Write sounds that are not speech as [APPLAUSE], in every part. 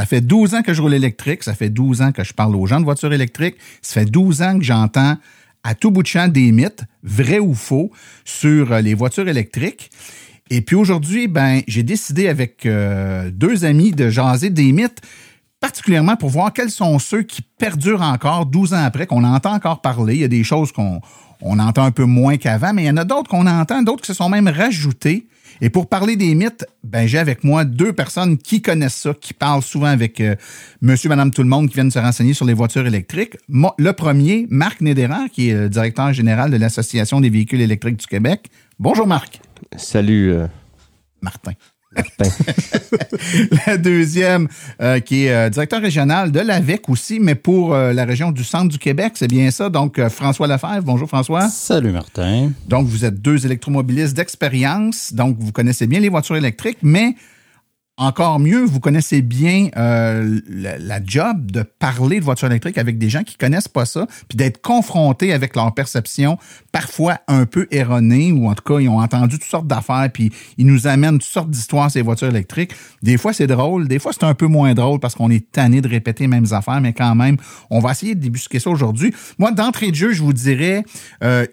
Ça fait 12 ans que je roule électrique, ça fait 12 ans que je parle aux gens de voitures électriques, ça fait 12 ans que j'entends à tout bout de champ des mythes, vrais ou faux, sur euh, les voitures électriques. Et puis aujourd'hui, ben, j'ai décidé avec euh, deux amis de jaser des mythes, particulièrement pour voir quels sont ceux qui perdurent encore 12 ans après, qu'on entend encore parler. Il y a des choses qu'on on entend un peu moins qu'avant, mais il y en a d'autres qu'on entend, d'autres qui se sont même rajoutés. Et pour parler des mythes, ben j'ai avec moi deux personnes qui connaissent ça, qui parlent souvent avec euh, monsieur, madame, tout le monde qui viennent se renseigner sur les voitures électriques. Moi, le premier, Marc Nédéran, qui est le directeur général de l'Association des véhicules électriques du Québec. Bonjour Marc. Salut, euh, Martin. Martin. [LAUGHS] La deuxième, euh, qui est euh, directeur régional de l'AVEC aussi, mais pour euh, la région du centre du Québec, c'est bien ça. Donc, euh, François Lefebvre. Bonjour François. Salut Martin. Donc, vous êtes deux électromobilistes d'expérience, donc vous connaissez bien les voitures électriques, mais encore mieux, vous connaissez bien euh, la, job de parler de voitures électriques avec des gens qui connaissent pas ça, puis d'être confrontés avec leur perception parfois un peu erronée, ou en tout cas, ils ont entendu toutes sortes d'affaires, puis ils nous amènent toutes sortes d'histoires ces voitures électriques. Des fois, c'est drôle, des fois, c'est un peu moins drôle parce qu'on est tanné de répéter les mêmes affaires, mais quand même, on va essayer de débusquer ça aujourd'hui. Moi, d'entrée de jeu, je vous dirais, euh,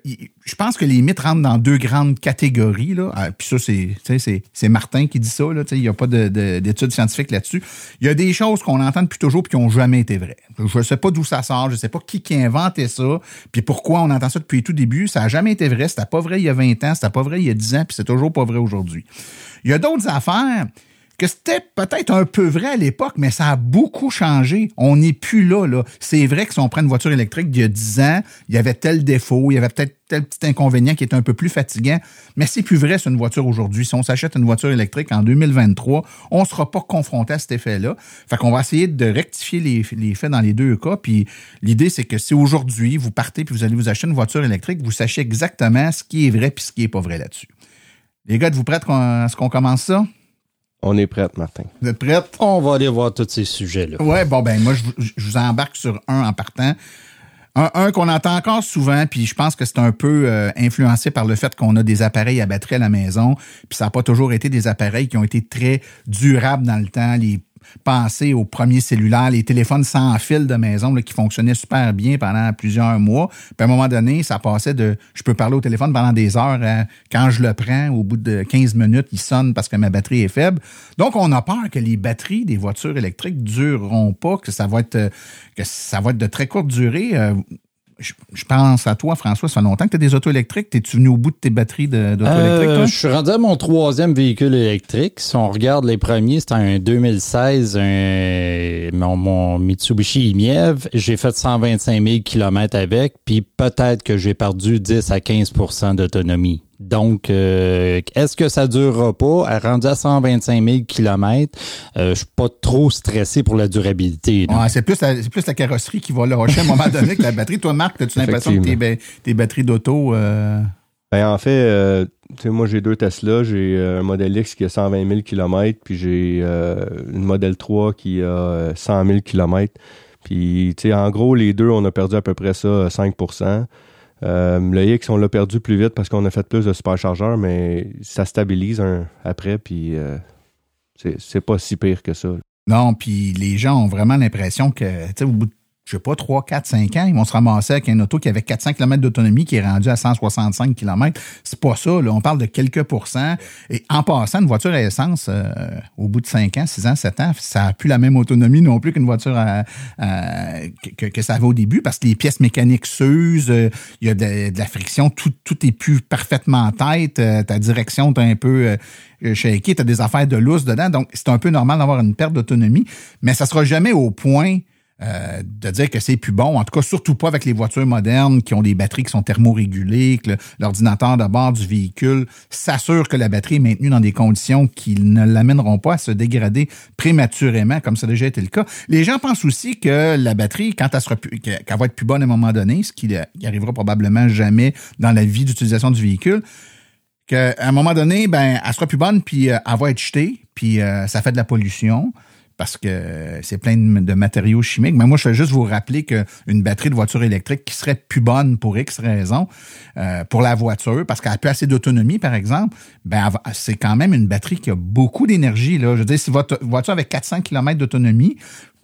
je pense que les mythes rentrent dans deux grandes catégories. Là. Ah, puis ça, c'est, Martin qui dit ça. Là, il n'y a pas de- d'études scientifiques là-dessus. Il y a des choses qu'on entend depuis toujours puis qui n'ont jamais été vraies. Je ne sais pas d'où ça sort, je ne sais pas qui, a inventé ça, puis pourquoi on entend ça depuis tout début. Ça n'a jamais été vrai. C'était pas vrai il y a 20 ans, c'était pas vrai il y a 10 ans, puis c'est toujours pas vrai aujourd'hui. Il y a d'autres affaires que c'était peut-être un peu vrai à l'époque, mais ça a beaucoup changé. On n'est plus là, là. C'est vrai que si on prend une voiture électrique d'il y a 10 ans, il y avait tel défaut, il y avait peut-être tel petit inconvénient qui était un peu plus fatigant, mais c'est plus vrai sur une voiture aujourd'hui. Si on s'achète une voiture électrique en 2023, on sera pas confronté à cet effet-là. Fait qu'on va essayer de rectifier les, faits dans les deux cas. Puis l'idée, c'est que si aujourd'hui, vous partez puis vous allez vous acheter une voiture électrique, vous sachez exactement ce qui est vrai puis ce qui est pas vrai là-dessus. Les gars, êtes-vous prêts à ce qu'on commence ça? On est prêt, Martin. Vous êtes prêts? On va aller voir tous ces sujets-là. Ouais, bon, ben, moi, je, vous- je vous embarque sur un en partant. Un, un qu'on entend encore souvent, puis je pense que c'est un peu euh, influencé par le fait qu'on a des appareils à batterie à la maison, puis ça n'a pas toujours été des appareils qui ont été très durables dans le temps. Les pensez aux premiers cellulaires, les téléphones sans fil de maison là, qui fonctionnaient super bien pendant plusieurs mois. Puis à un moment donné, ça passait de je peux parler au téléphone pendant des heures à, quand je le prends, au bout de 15 minutes, il sonne parce que ma batterie est faible. Donc, on a peur que les batteries des voitures électriques dureront pas, que ça va être euh, que ça va être de très courte durée. Je, je pense à toi, François. Ça fait longtemps que tu as des autos électriques. T'es-tu venu au bout de tes batteries de- d'auto Euh, je suis rendu à mon troisième véhicule électrique. Si on regarde les premiers, c'était un 2016, un, mon, mon Mitsubishi Imiev. J'ai fait 125 000 km avec, puis peut-être que j'ai perdu 10 à 15% d'autonomie. Donc, euh, est-ce que ça durera pas? À rendu à 125 000 km, euh, je suis pas trop stressé pour la durabilité. Ouais, c'est plus, la- c'est plus la carrosserie qui va lâcher à un moment donné que la batterie. Toi, Marc, as-tu l'impression que tes, ba- tes batteries d'auto... euh, Ben, en fait, euh, tu sais, moi, j'ai deux Tesla. J'ai euh, un Model X qui a 120 000 km, puis j'ai euh, une Model 3 qui a euh, 100 000 km. Puis, tu sais, en gros, les deux, on a perdu à peu près ça, 5 euh, Le X, on l'a perdu plus vite parce qu'on a fait plus de superchargeurs, mais ça stabilise après, puis euh, c'est c'est pas si pire que ça. Non, puis les gens ont vraiment l'impression que, tu sais, au bout de, je sais pas, 3, 4, 5 ans, ils vont se ramasser avec un auto qui avait 400 km d'autonomie qui est rendu à 165 km. C'est pas ça, là. On parle de quelques pourcents. Et en passant, une voiture à essence, euh, au bout de 5 ans, 6 ans, 7 ans, ça n'a plus la même autonomie non plus qu'une voiture à- à- que, ça avait au début parce que les pièces mécaniques s'usent, euh, il y a de, la friction, tout, tout est plus parfaitement en tête, euh, ta direction est un peu shaké, tu as des affaires de lousse dedans, donc c'est un peu normal d'avoir une perte d'autonomie, mais ça sera jamais au point euh, de dire que c'est plus bon. En tout cas, surtout pas avec les voitures modernes qui ont des batteries qui sont thermorégulées, que l'ordinateur de bord du véhicule s'assure que la batterie est maintenue dans des conditions qui ne l'amèneront pas à se dégrader prématurément, comme ça a déjà été le cas. Les gens pensent aussi que la batterie, quand elle sera qu'elle va être plus bonne à un moment donné, ce qui arrivera probablement jamais dans la vie d'utilisation du véhicule, qu'à un moment donné, ben, elle sera plus bonne, puis euh, elle va être jetée, puis euh, ça fait de la pollution parce que c'est plein de matériaux chimiques. Mais moi, je vais juste vous rappeler qu'une batterie de voiture électrique qui serait plus bonne pour X raisons, euh, pour la voiture, parce qu'elle a plus assez d'autonomie, par exemple, ben c'est quand même une batterie qui a beaucoup d'énergie. Là. Je veux dire, si votre voiture avec 400 km d'autonomie,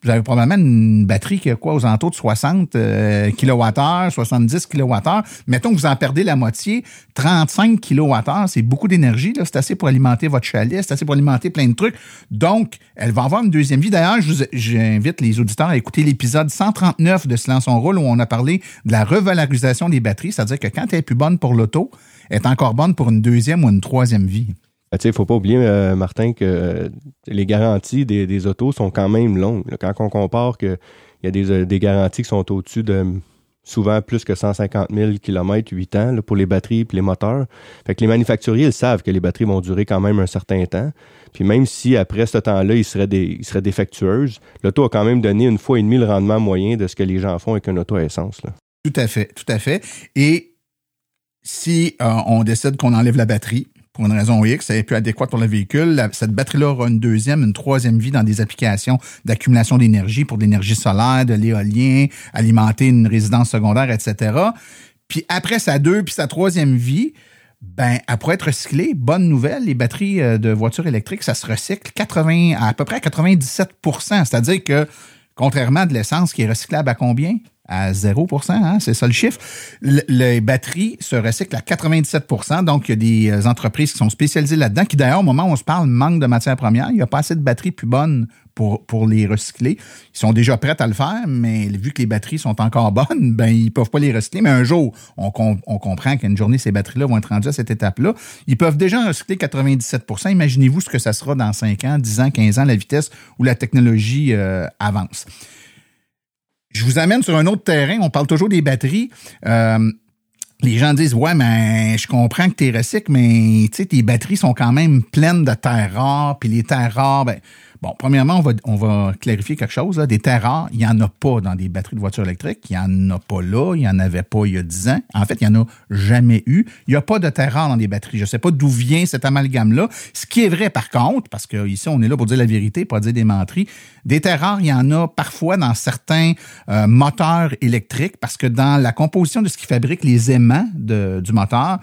vous avez probablement une batterie qui a quoi aux alentours de 60 kWh, 70 kWh. Mettons que vous en perdez la moitié, 35 kWh, c'est beaucoup d'énergie. C'est assez pour alimenter votre chalet, c'est assez pour alimenter plein de trucs. Donc, elle va avoir une deuxième vie. D'ailleurs, j'invite les auditeurs à écouter l'épisode 139 de Silence en rôle où on a parlé de la revalorisation des batteries, c'est-à-dire que quand elle est plus bonne pour l'auto, elle est encore bonne pour une deuxième ou une troisième vie. Ben, il ne faut pas oublier, euh, Martin, que euh, les garanties des, autos sont quand même longues. Quand on compare qu'il y a euh, des, garanties qui sont au-dessus de souvent plus que 150 000 km, 8 ans pour les batteries et les moteurs. Fait que les manufacturiers, ils savent que les batteries vont durer quand même un certain temps. Puis même si après ce temps-là, ils seraient, des, ils seraient défectueuses, l'auto a quand même donné une fois et demie le rendement moyen de ce que les gens font avec une auto à essence. Tout à fait, tout à fait. Et si on décide qu'on enlève la batterie, pour une raison X, ça n'est plus adéquat pour le véhicule. cette batterie-là aura une deuxième, une troisième vie dans des applications d'accumulation d'énergie pour de l'énergie solaire, de l'éolien, alimenter une résidence secondaire, etc. Puis après sa deux, puis sa troisième vie, ben, elle pourrait être recyclée. Bonne nouvelle, les batteries euh, de voitures électriques, ça se recycle 80, à peu près à 97% C'est-à-dire que, contrairement à de l'essence qui est recyclable à combien? À 0% hein, c'est ça le chiffre. les batteries se recyclent à 97% donc il y a des euh, entreprises qui sont spécialisées là-dedans, qui d'ailleurs, au moment où on se parle, manquent de matières premières. Il n'y a pas assez de batteries plus bonnes pour, pour les recycler. Ils sont déjà prêts à le faire, mais vu que les batteries sont encore [LAUGHS] bonnes, ben ils peuvent pas les recycler. Mais un jour, on, on comprend qu'une journée, ces batteries-là vont être rendues à cette étape-là. Ils peuvent déjà recycler 97% Imaginez-vous ce que ça sera dans 5 ans, 10 ans, 15 ans, la vitesse où la technologie euh, avance. Je vous amène sur un autre terrain. On parle toujours des batteries. Euh, les gens disent Ouais, mais je comprends que tu es recycle, mais tes batteries sont quand même pleines de terres rares, puis les terres rares, ben, Bon, premièrement, on va, on va clarifier quelque chose. Des terres rares, il n'y en a pas dans des batteries de voitures électriques. Il n'y en a pas là. Il n'y en avait pas il y a 10 ans. En fait, il n'y en a jamais eu. Il n'y a pas de terres rares dans des batteries. Je ne sais pas d'où vient cet amalgame-là. Ce qui est vrai, par contre, parce qu'ici, on est là pour dire la vérité, pas dire des menteries, des terres rares, il y en a parfois dans certains euh, moteurs électriques, parce que dans la composition de ce qui fabrique les aimants du moteur,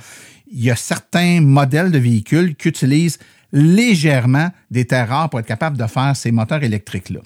il y a certains modèles de véhicules qui utilisent légèrement des terres rares pour être capable de faire ces moteurs électriques-là.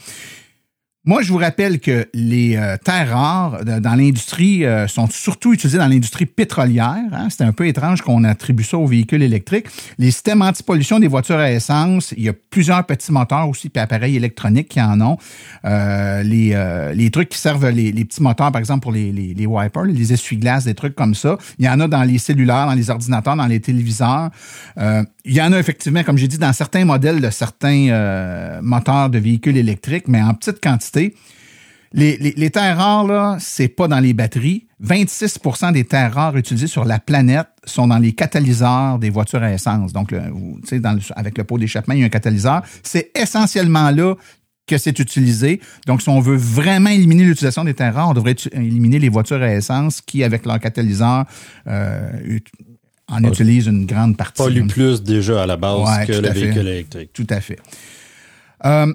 Moi, je vous rappelle que les euh, terres rares euh, dans l'industrie euh, sont surtout utilisées dans l'industrie pétrolière. Hein. C'est un peu étrange qu'on attribue ça aux véhicules électriques. Les systèmes anti-pollution des voitures à essence, il y a plusieurs petits moteurs aussi, puis appareils électroniques qui en ont. les, les trucs qui servent les, petits moteurs, par exemple, pour les, les wipers, les essuie-glaces, des trucs comme ça. Il y en a dans les cellulaires, dans les ordinateurs, dans les téléviseurs. il y en a effectivement, comme j'ai dit, dans certains modèles de certains moteurs de véhicules électriques, mais en petite quantité les, terres rares, là, c'est pas dans les batteries. 26% des terres rares utilisées sur la planète sont dans les catalyseurs des voitures à essence. Donc, avec le pot d'échappement, il y a un catalyseur. C'est essentiellement là que c'est utilisé. Donc, si on veut vraiment éliminer l'utilisation des terres rares, on devrait éliminer les voitures à essence qui, avec leur catalyseur, euh, en utilisent une grande partie. Pollue plus déjà à la base que le véhicule électrique. Tout à fait. Euh,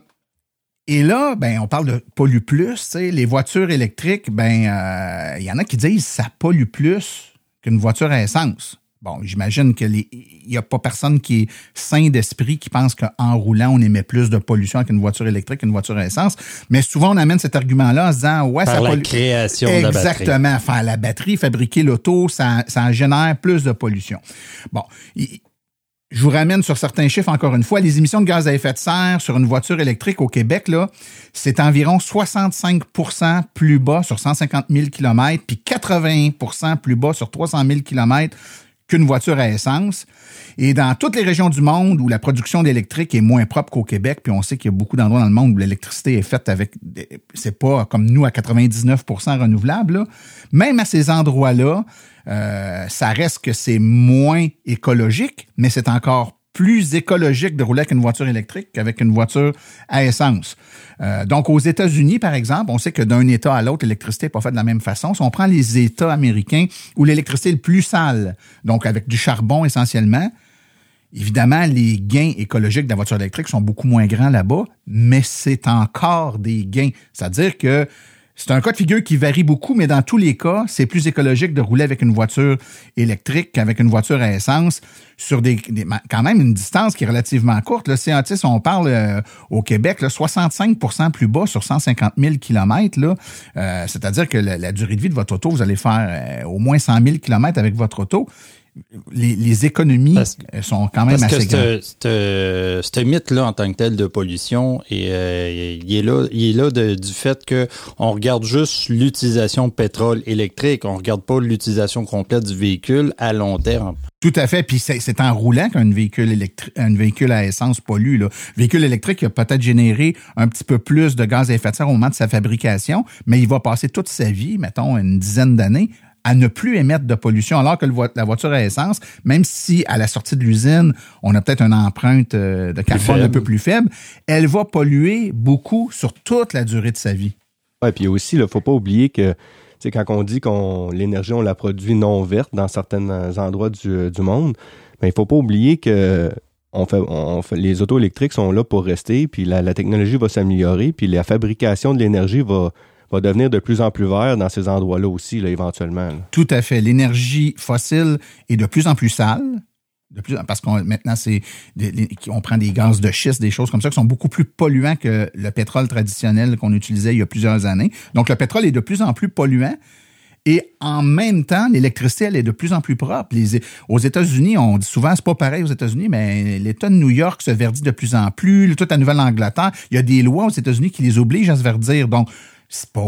et là, ben, on parle de pollue plus. Les voitures électriques, ben, euh, il y en a qui disent ça pollue plus qu'une voiture à essence. Bon, j'imagine qu'il n'y a pas personne qui est sain d'esprit qui pense qu'en roulant, on émet plus de pollution qu'une voiture électrique qu'une voiture à essence. Mais souvent, on amène cet argument-là en se disant, ouais, Par ça la création de la batterie. Exactement. Faire la batterie, fabriquer l'auto, ça, ça génère plus de pollution. Bon, je vous ramène sur certains chiffres encore une fois. Les émissions de gaz à effet de serre sur une voiture électrique au Québec, là, c'est environ 65% plus bas sur 150 000 km, puis 80% plus bas sur 300 000 km qu'une voiture à essence. Et dans toutes les régions du monde où la production d'électrique est moins propre qu'au Québec, puis on sait qu'il y a beaucoup d'endroits dans le monde où l'électricité est faite avec, c'est pas comme nous à 99% renouvelable, là. même à ces endroits-là, euh, ça reste que c'est moins écologique, mais c'est encore plus écologique de rouler avec une voiture électrique qu'avec une voiture à essence. Euh, donc, aux États-Unis, par exemple, on sait que d'un État à l'autre, l'électricité n'est pas faite de la même façon. Si on prend les États américains où l'électricité est le plus sale, donc avec du charbon essentiellement, évidemment, les gains écologiques de la voiture électrique sont beaucoup moins grands là-bas, mais c'est encore des gains. C'est-à-dire que c'est un cas de figure qui varie beaucoup, mais dans tous les cas, c'est plus écologique de rouler avec une voiture électrique qu'avec une voiture à essence sur des, quand même une distance qui est relativement courte. Là, si on parle euh, au Québec, là, 65% plus bas sur 150 000 kilomètres, là, euh, c'est-à-dire que la, durée de vie de votre auto, vous allez faire euh, au moins 100 000 kilomètres avec votre auto les, économies sont quand même assez grandes. Ce mythe-là, en tant que tel, de pollution, et, euh, il est là, il est là du fait que on regarde juste l'utilisation de pétrole électrique, on regarde pas l'utilisation complète du véhicule à long terme. Tout à fait. Puis c'est en roulant qu'un véhicule électrique, un véhicule à essence pollue. Là. véhicule électrique a peut-être généré un petit peu plus de gaz à effet de serre au moment de sa fabrication, mais il va passer toute sa vie, mettons une dizaine d'années, à ne plus émettre de pollution, alors que la voiture à essence, même si à la sortie de l'usine, on a peut-être une empreinte euh, de carbone un peu plus faible, elle va polluer beaucoup sur toute la durée de sa vie. Oui, puis aussi, il ne faut pas oublier que quand on dit qu'on l'énergie, on la produit non verte dans certains endroits du, monde, mais il ne faut pas oublier que on fait, on fait, les autos électriques sont là pour rester, puis la, la technologie va s'améliorer, puis la fabrication de l'énergie va, va devenir de plus en plus vert dans ces endroits-là aussi, là, éventuellement. Tout à fait. L'énergie fossile est de plus en plus sale. Parce qu'on maintenant c'est on prend des gaz de schiste, des choses comme ça qui sont beaucoup plus polluants que le pétrole traditionnel qu'on utilisait il y a plusieurs années. Donc le pétrole est de plus en plus polluant. Et en même temps, l'électricité, elle est de plus en plus propre. Aux États-Unis, on dit souvent, c'est pas pareil aux États-Unis, mais l'État de New York se verdit de plus en plus. Toute la Nouvelle-Angleterre, il y a des lois aux États-Unis qui les obligent à se verdir. Donc, c'est pas,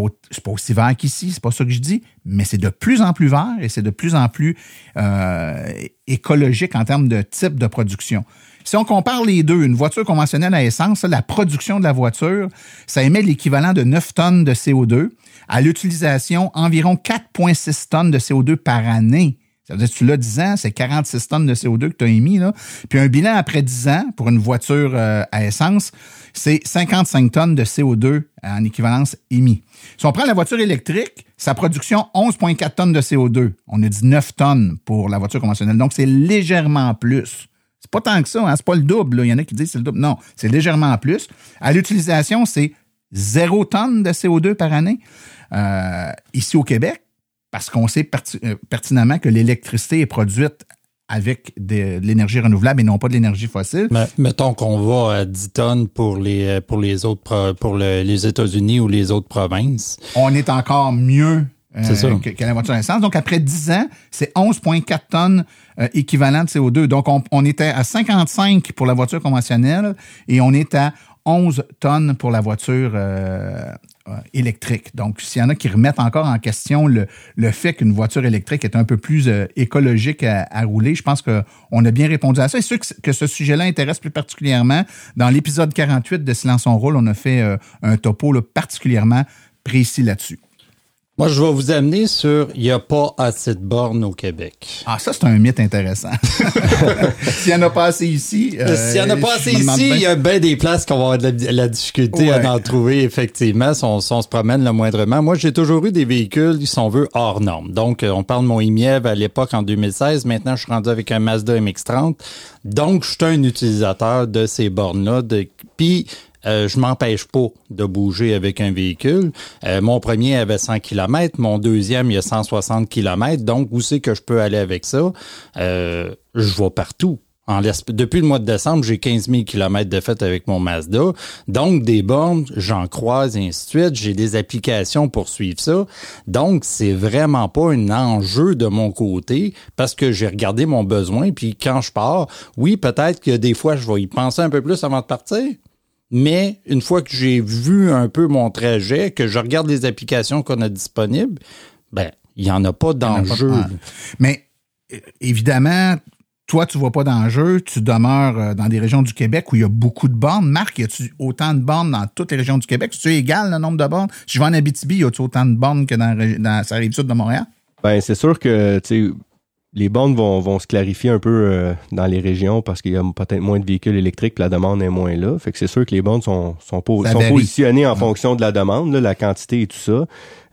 pas aussi vert qu'ici, c'est pas ça que je dis, mais c'est de plus en plus vert et c'est de plus en plus euh, écologique en termes de type de production. Si on compare les deux, une voiture conventionnelle à essence, la production de la voiture, ça émet l'équivalent de 9 tonnes de CO2. À l'utilisation, environ 4,6 tonnes de CO2 par année. Ça veut dire que tu l'as 10 ans, c'est 46 tonnes de CO2 que tu as émis. Là. Puis un bilan après 10 ans pour une voiture euh, à essence, c'est 55 tonnes de CO2 en équivalence émis. Si on prend la voiture électrique, sa production, 11,4 tonnes de CO2. On a dit 9 tonnes pour la voiture conventionnelle. Donc, c'est légèrement plus. C'est pas tant que ça, hein? c'est pas le double. Il y en a qui disent c'est le double. Non, c'est légèrement plus. À l'utilisation, c'est 0 tonnes de CO2 par année. Euh, ici au Québec, parce qu'on sait euh, pertinemment que l'électricité est produite avec de, l'énergie renouvelable et non pas de l'énergie fossile. Mais, mettons qu'on va à 10 tonnes pour les pour les autres pour les États-Unis ou les autres provinces. On est encore mieux euh, que, que, la voiture essence. Donc après 10 ans, c'est 11,4 tonnes euh, équivalent de CO2. Donc on, on était à 55 pour la voiture conventionnelle et on est à 11 tonnes pour la voiture euh, euh, électrique. Donc, s'il y en a qui remettent encore en question le, fait qu'une voiture électrique est un peu plus euh, écologique à, rouler, je pense qu'on a bien répondu à ça. Et ceux que, ce sujet-là intéresse plus particulièrement, dans l'épisode 48 de Silence on rôle, on a fait un topo particulièrement précis là-dessus. Moi, je vais vous amener sur il n'y a pas assez de bornes au Québec. Ah, ça, c'est un mythe intéressant. [LAUGHS] S'il n'y en a pas assez ici. Euh, S'il n'y en a pas assez ici, il y a bien des places qu'on va avoir de la, difficulté à en trouver, effectivement, si on, se promène le moindrement. Moi, j'ai toujours eu des véhicules, si on veut, hors normes. Donc, euh, on parle de mon IMIEV à l'époque en 2016. Maintenant, je suis rendu avec un Mazda MX-30. Donc, je suis un utilisateur de ces bornes-là. Puis, euh, je m'empêche pas de bouger avec un véhicule. Euh, mon premier avait 100 km, mon deuxième il a 160 km. Donc, où c'est que je peux aller avec ça? Euh, je vais partout. Depuis le mois de décembre, j'ai 15 000 km de fait avec mon Mazda. Donc, des bornes, j'en croise et ainsi de suite. J'ai des applications pour suivre ça. Donc, c'est vraiment pas un enjeu de mon côté parce que j'ai regardé mon besoin. Puis quand je pars, oui, peut-être que des fois, je vais y penser un peu plus avant de partir. Mais une fois que j'ai vu un peu mon trajet, que je regarde les applications qu'on a disponibles, ben, il n'y en a pas d'enjeu. Mais évidemment, toi, tu vois pas d'enjeu, tu demeures euh, dans des régions du Québec où il y a beaucoup de bornes. Marc, y a-tu autant de bornes dans toutes les régions du Québec? Tu égal le nombre de bornes? Si je vais en Abitibi, y a-tu autant de bornes que dans, dans sa rive sud de Montréal? Ben, c'est sûr que, tu sais, les bornes vont, vont se clarifier un peu euh, dans les régions parce qu'il y a peut-être moins de véhicules électriques, la demande est moins là. Fait que c'est sûr que les bornes sont, sont, sont positionnées en fonction de la demande, là, la quantité et tout ça.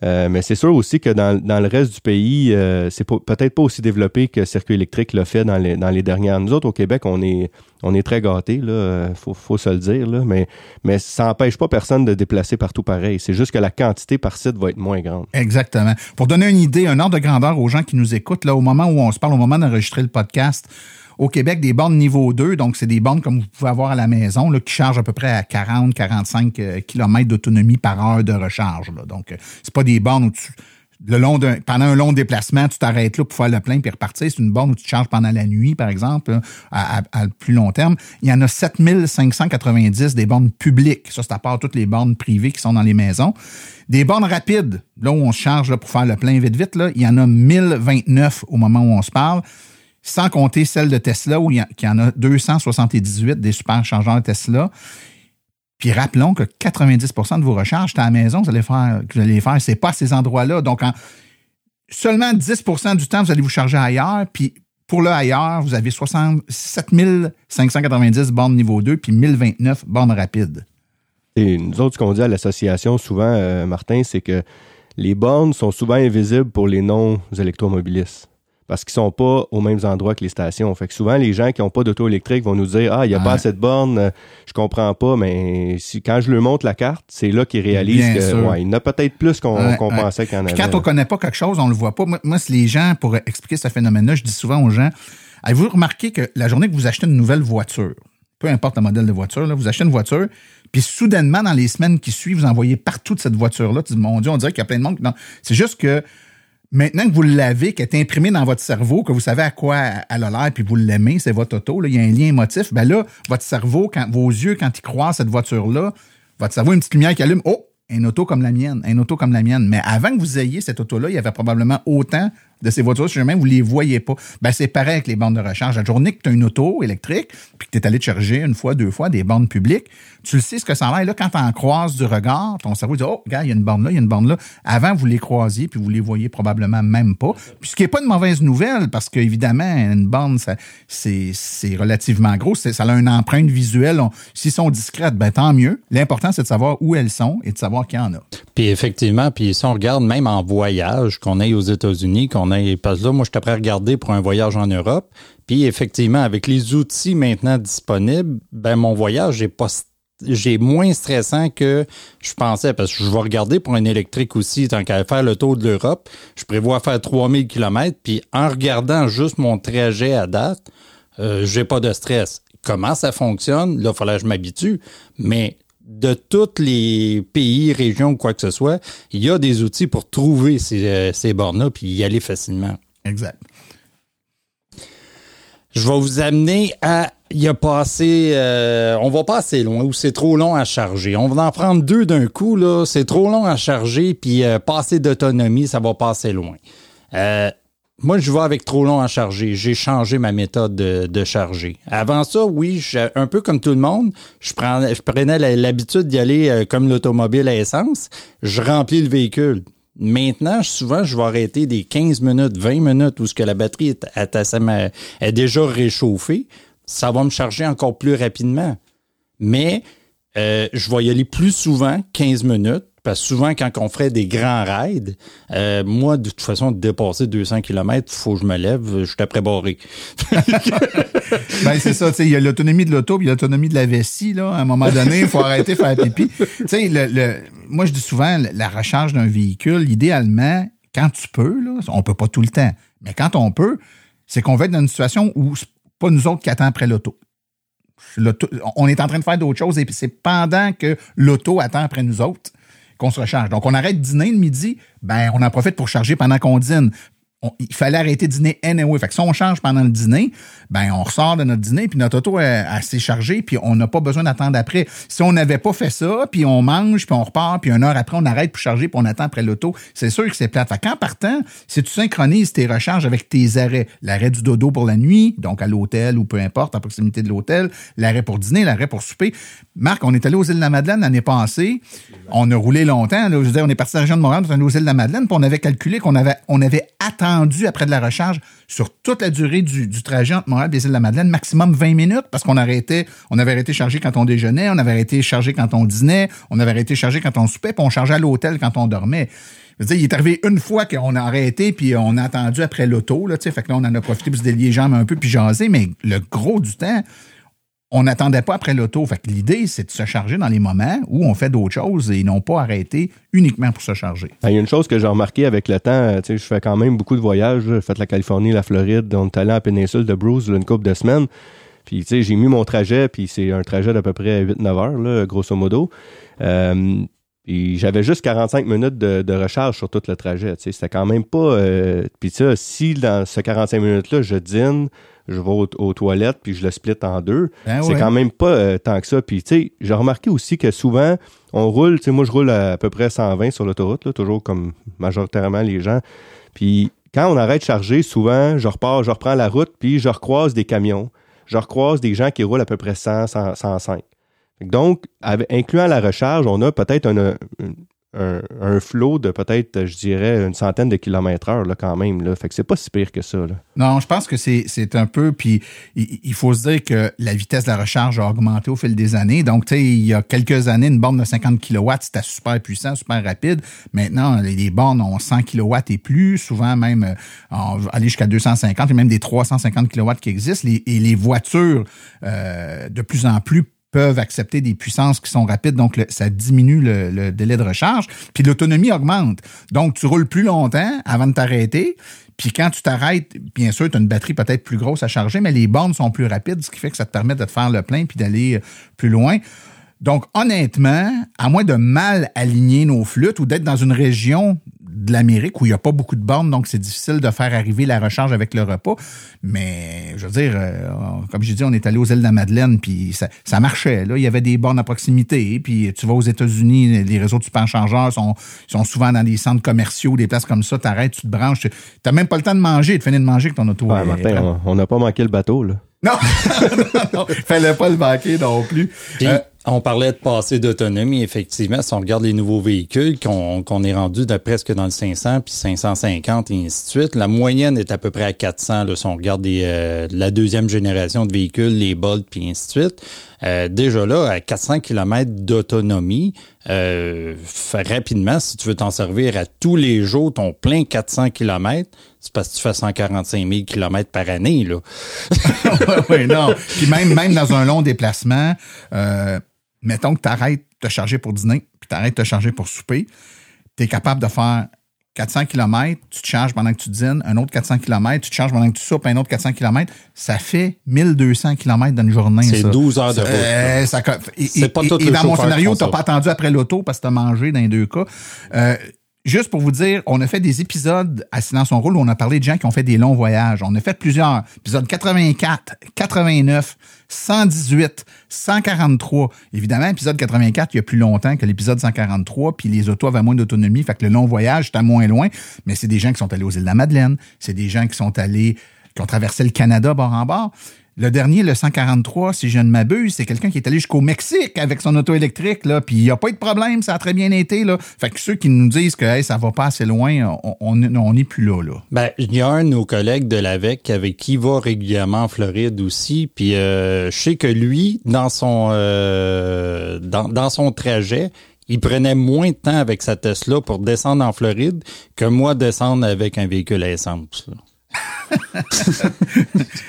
Euh, mais c'est sûr aussi que dans, dans, le reste du pays, euh, c'est peut-être pas aussi développé que Circuit électrique l'a fait dans les, dans les dernières. Nous autres, au Québec, on est, on est très gâtés, là, euh, faut, faut se le dire, là, mais, mais ça n'empêche pas personne de déplacer partout pareil. C'est juste que la quantité par site va être moins grande. Exactement. Pour donner une idée, un ordre de grandeur aux gens qui nous écoutent, là, au moment où on se parle, au moment d'enregistrer le podcast, au Québec, des bornes niveau 2, donc c'est des bornes comme vous pouvez avoir à la maison, là, qui chargent à peu près à 40-45 km d'autonomie par heure de recharge. Là. Donc, euh, c'est pas des bornes où tu le long pendant un long déplacement, tu t'arrêtes là pour faire le plein puis repartir. C'est une borne où tu charges pendant la nuit, par exemple, à, plus long terme. Il y en a 7590 des bornes publiques. Ça, c'est à part toutes les bornes privées qui sont dans les maisons. Des bornes rapides, là où on se charge pour faire le plein vite, vite, là, il y en a 1029 au moment où on se parle sans compter celle de Tesla, où il y, en a 278 des superchargeurs Tesla. Puis rappelons que 90% de vos recharges, à la maison vous allez faire, vous allez faire, c'est pas à ces endroits-là. Donc, seulement 10% du temps, vous allez vous charger ailleurs. Puis pour le ailleurs, vous avez 67 590 bornes niveau 2 puis 1029 bornes rapides. Et nous autres, ce qu'on dit à l'association souvent, euh, Martin, c'est que les bornes sont souvent invisibles pour les non-électromobilistes parce qu'ils sont pas aux mêmes endroits que les stations. Fait que souvent, les gens qui n'ont pas d'auto électrique vont nous dire Ah, il n'y a pas assez de bornes, euh, je comprends pas, mais si, quand je leur montre la carte, c'est là qu'ils réalisent qu'il ouais, il y en a peut-être plus qu'on pensait qu'il y en avait. quand on connaît pas quelque chose, on le voit pas. Moi, moi les gens, pour expliquer ce phénomène-là, je dis souvent aux gens Avez-vous remarqué que la journée que vous achetez une nouvelle voiture, peu importe le modèle de voiture, là, vous achetez une voiture, puis soudainement, dans les semaines qui suivent, vous envoyez partout de cette voiture-là. Tu dis, mon Dieu, on dirait qu'il y a plein de monde. Non, c'est juste que Maintenant que vous l'avez, qui est imprimé dans votre cerveau, que vous savez à quoi elle a l'air, puis vous l'aimez, c'est votre auto, là, il y a un lien émotif, ben là, votre cerveau, quand, vos yeux, quand ils croisent cette voiture-là, votre cerveau une petite lumière qui allume. Oh, un auto comme la mienne, un auto comme la mienne. Mais avant que vous ayez cette auto-là, il y avait probablement autant de ces voitures sur chemin, vous les voyez pas. Ben, c'est pareil avec les bornes de recharge. La journée que tu as une auto électrique, puis que tu es allé te charger une fois, deux fois des bornes publiques, tu le sais ce que ça a l'air. Là, quand tu en croises du regard, ton cerveau dit Oh, regarde, il y a une borne là, il y a une borne là. Avant, vous les croisiez, puis vous les voyez probablement même pas. Puis ce qui n'est pas une mauvaise nouvelle, parce qu'évidemment, une borne, c'est, relativement gros. ça a une empreinte visuelle. S'ils sont discrètes, ben tant mieux. L'important, c'est de savoir où elles sont et de savoir qu'il y en a. Puis effectivement, puis si on regarde même en voyage, qu'on aille aux États-Unis, qu'on Parce là, moi, je suis prêt à regarder pour un voyage en Europe. Puis effectivement, avec les outils maintenant disponibles, ben mon voyage est pas j'ai moins stressant que je pensais parce que je vais regarder pour un électrique aussi tant qu'à faire le tour de l'Europe. Je prévois faire 3000 km puis en regardant juste mon trajet à date, euh, j'ai pas de stress. Comment ça fonctionne? Là, il fallait que je m'habitue, mais de tous les pays, régions, quoi que ce soit, il y a des outils pour trouver ces, euh, ces bornes-là puis y aller facilement. Exact. Je vais vous amener à il a passé, euh, on va pas assez loin ou c'est trop long à charger. On va en prendre deux d'un coup là, c'est trop long à charger puis euh, passer d'autonomie, ça va passer loin. Euh, moi, je vais avec trop long à charger. J'ai changé ma méthode de, charger. Avant ça, oui, un peu comme tout le monde, je, prenais, l'habitude d'y aller comme l'automobile à essence. Je remplis le véhicule. Maintenant, souvent, je vais arrêter des 15 minutes, 20 minutes où ce que la batterie est, est déjà réchauffée ça va me charger encore plus rapidement. Mais euh, je vais y aller plus souvent, 15 minutes, parce que souvent, quand on ferait des grands raids, euh, moi, de toute façon, de dépasser 200 km, il faut que je me lève, je suis après barré. [LAUGHS] ben, c'est ça, il y a l'autonomie de l'auto, puis l'autonomie de la vessie, là. À un moment donné, il faut arrêter de faire pipi. [LAUGHS] Tu sais, le, moi, je dis souvent, la recharge d'un véhicule, idéalement, quand tu peux, là, on peut pas tout le temps, mais quand on peut, c'est qu'on va être dans une situation où pas nous autres qui attendons après l'auto. On est en train de faire d'autres choses et c'est pendant que l'auto attend après nous autres qu'on se recharge. Donc, on arrête de dîner le midi, ben, on en profite pour charger pendant qu'on dîne. Il fallait arrêter de dîner anyway. Fait que si on change pendant le dîner, ben on ressort de notre dîner, puis notre auto est assez chargée, puis on n'a pas besoin d'attendre après. Si on n'avait pas fait ça, puis on mange, puis on repart, puis une heure après, on arrête pour charger, puis on attend après l'auto, c'est sûr que c'est plate. Fait qu'en partant, si tu synchronises tes recharges avec tes arrêts, l'arrêt du dodo pour la nuit, donc à l'hôtel ou peu importe, à proximité de l'hôtel, l'arrêt pour dîner, l'arrêt pour souper. Marc, on est allé aux îles de la Madeleine l'année passée. On a roulé longtemps. On est parti de la région de Montréal, on est allé aux îles de la Madeleine, puis on avait calculé qu'on avait, on avait attendu après de la recharge sur toute la durée du, trajet entre Montréal et les îles de la Madeleine, maximum 20 minutes, parce qu'on on avait arrêté de charger quand on déjeunait, on avait arrêté de charger quand on dînait, on avait arrêté de charger quand on soupait, puis on chargeait à l'hôtel quand on dormait. Dire, il est arrivé une fois qu'on a arrêté, puis on a attendu après l'auto, là, tu sais, fait que là, on en a profité pour se délier les jambes un peu, puis jaser, mais le gros du temps, on n'attendait pas après l'auto. Fait que l'idée, c'est de se charger dans les moments où on fait d'autres choses et non pas arrêter uniquement pour se charger. Ben, Il y a une chose que j'ai remarqué avec le temps, euh, je fais quand même beaucoup de voyages. J'ai fait la Californie, la Floride, on est allé la péninsule de Bruce une couple de semaines. Puis, tu sais, j'ai mis mon trajet, puis c'est un trajet d'à peu près 8-9 heures, là, grosso modo. Euh, puis j'avais juste 45 minutes de, de recharge sur tout le trajet. Tu sais, c'était quand même pas... euh, puis ça, si dans ce 45 minutes-là, je dîne, je vais aux, aux toilettes, puis je le split en deux, Ben c'est ouais. quand même pas euh, tant que ça. Puis, tu sais, j'ai remarqué aussi que souvent, on roule, tu sais, moi, je roule à, à peu près 120 sur l'autoroute, là, toujours comme majoritairement les gens. Puis, quand on arrête de charger, souvent, je repars, je reprends la route, puis je recroise des camions. Je recroise des gens qui roulent à peu près 100, 100 105. Donc, avec- incluant la recharge, on a peut-être un, un, un, flot de peut-être, je dirais, une centaine de kilomètres heure, quand même. Là. Fait que c'est pas si pire que ça. Non, je pense que c'est un peu, puis il, faut se dire que la vitesse de la recharge a augmenté au fil des années. Donc, tu sais, il y a quelques années, une borne de 50 kW, c'était super puissant, super rapide. Maintenant, les, bornes ont 100 kW et plus, souvent même euh, on va aller jusqu'à 250 et même des 350 kW qui existent. Et les voitures, euh, de plus en plus, peuvent accepter des puissances qui sont rapides, donc ça diminue le, le délai de recharge, puis l'autonomie augmente. Donc, tu roules plus longtemps avant de t'arrêter, puis quand tu t'arrêtes, bien sûr, tu as une batterie peut-être plus grosse à charger, mais les bornes sont plus rapides, ce qui fait que ça te permet de te faire le plein puis d'aller euh, plus loin. Donc, honnêtement, à moins de mal aligner nos flûtes ou d'être dans une région de l'Amérique où il n'y a pas beaucoup de bornes, donc c'est difficile de faire arriver la recharge avec le repas. Mais, je veux dire, euh, comme j'ai dit, on est allé aux îles de la Madeleine, puis ça, ça marchait. Là, il y avait des bornes à proximité. Puis tu vas aux États-Unis, les réseaux de superchargeurs sont, sont souvent dans des centres commerciaux, des places comme ça. T'arrêtes, tu te branches. Tu n'as même pas le temps de manger, de finir de manger avec ton auto. Ouais, Martin, on- n'a pas manqué le bateau, là. [LAUGHS] Non, non, non, fallait pas le manquer non plus. Puis, Euh, on parlait de passer d'autonomie, effectivement. Si on regarde les nouveaux véhicules, qu'on est rendu de presque dans le 500, puis 550, et ainsi de suite, la moyenne est à peu près à 400. Là, si on regarde euh, la deuxième génération de véhicules, les Bolt, puis ainsi de suite. Euh, déjà là, à 400 km d'autonomie, euh, rapidement, si tu veux t'en servir à tous les jours, ton plein 400 km, c'est parce que tu fais 145 000 km par année. Là. [LAUGHS] oui, non. Puis même, même dans un long déplacement, euh, mettons que tu arrêtes de te charger pour dîner, puis tu arrêtes de te charger pour souper, tu es capable de faire 400 km, tu te charges pendant que tu dînes, un autre 400 km, tu te charges pendant que tu soupes, un autre 400 km. Ça fait 1200 km dans une journée. C'est ça. 12 heures de route, Euh, ça et, C'est et- pas tous et dans mon scénario, tu ça. pas attendu après l'auto parce que tu as mangé dans les deux cas. Euh, Juste pour vous dire, on a fait des épisodes à Silence on roule où on a parlé de gens qui ont fait des longs voyages. On a fait plusieurs. Épisodes 84, 89, 118, 143. Évidemment, épisode 84, il y a plus longtemps que l'épisode 143, puis les autos avaient moins d'autonomie, fait que le long voyage, c'était moins loin. Mais c'est des gens qui sont allés aux îles de la Madeleine. C'est des gens qui sont allés, qui ont traversé le Canada bord en bord. Le dernier, le 143, si je ne m'abuse, c'est quelqu'un qui est allé jusqu'au Mexique avec son auto électrique, là, puis il n'y a pas eu de problème, ça a très bien été, là. Fait que ceux qui nous disent que hey, ça va pas assez loin, on on on n'est plus là, là. Ben, il y a un de nos collègues de l'AVEC avec qui va régulièrement en Floride aussi. Puis euh, je sais que lui, dans son euh, dans, son trajet, il prenait moins de temps avec sa Tesla pour descendre en Floride que moi descendre avec un véhicule à essence.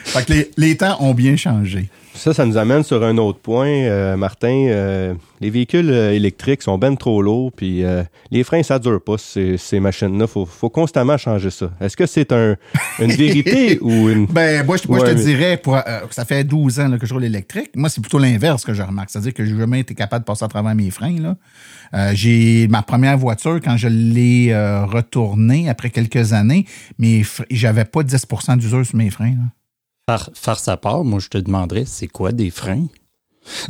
Fait que les, les temps ont bien changé. Ça, ça nous amène sur un autre point, euh, Martin. Euh, les véhicules euh, électriques sont ben trop lourds, puis euh, les freins, ça dure pas, ces, ces machines-là. faut, faut constamment changer ça. Est-ce que c'est un, une vérité [LAUGHS] ou une... Ben, moi, je, moi, je te mais- dirais, pour, ça fait 12 ans là, que je roule électrique. Moi, c'est plutôt l'inverse que je remarque. C'est-à-dire que j'ai jamais été capable de passer à travers mes freins. Là. J'ai ma première voiture, quand je l'ai retournée après quelques années, fr- j'avais pas 10% d'usure sur mes freins. là. Par, farce à part, moi, je te demanderais, c'est quoi des freins?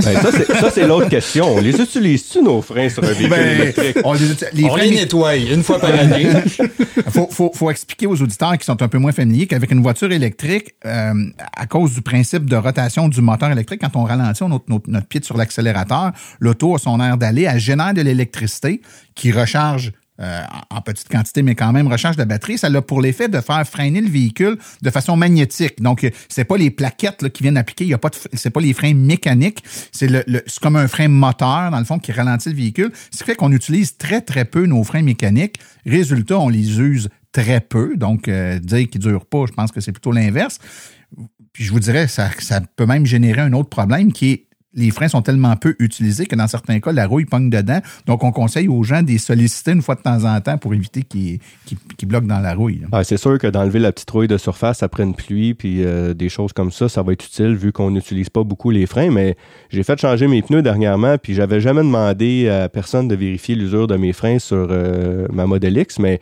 Ben, ça, c'est, l'autre question. On les utilise-tu, nos freins, sur un véhicule Ben, électrique? on les, uti- les On freins, les nettoie une fois par année. [LAUGHS] faut, faut, faut expliquer aux auditeurs qui sont un peu moins familiers qu'avec une voiture électrique, euh, à cause du principe de rotation du moteur électrique, quand on ralentit, on a notre, notre, notre pied sur l'accélérateur, l'auto a son air d'aller, elle génère de l'électricité qui recharge euh, en petite quantité, mais quand même recharge la batterie. Ça a pour l'effet de faire freiner le véhicule de façon magnétique. Donc, euh, c'est pas les plaquettes qui viennent appliquer, il y a pas de, c'est pas les freins mécaniques, c'est le, le- c'est comme un frein moteur dans le fond qui ralentit le véhicule. Ce qui fait qu'on utilise très très peu nos freins mécaniques. Résultat, on les use très peu. Donc, euh, dire qu'ils durent pas, je pense que c'est plutôt l'inverse. Puis je vous dirais, ça, ça peut même générer un autre problème qui est les freins sont tellement peu utilisés que dans certains cas, la rouille pogne dedans. Donc, on conseille aux gens de les solliciter une fois de temps en temps pour éviter qu'ils bloquent dans la rouille. Ah, c'est sûr que d'enlever la petite rouille de surface après une pluie puis euh, des choses comme ça, ça va être utile vu qu'on n'utilise pas beaucoup les freins. Mais j'ai fait changer mes pneus dernièrement puis j'avais jamais demandé à personne de vérifier l'usure de mes freins sur euh, ma Model X, mais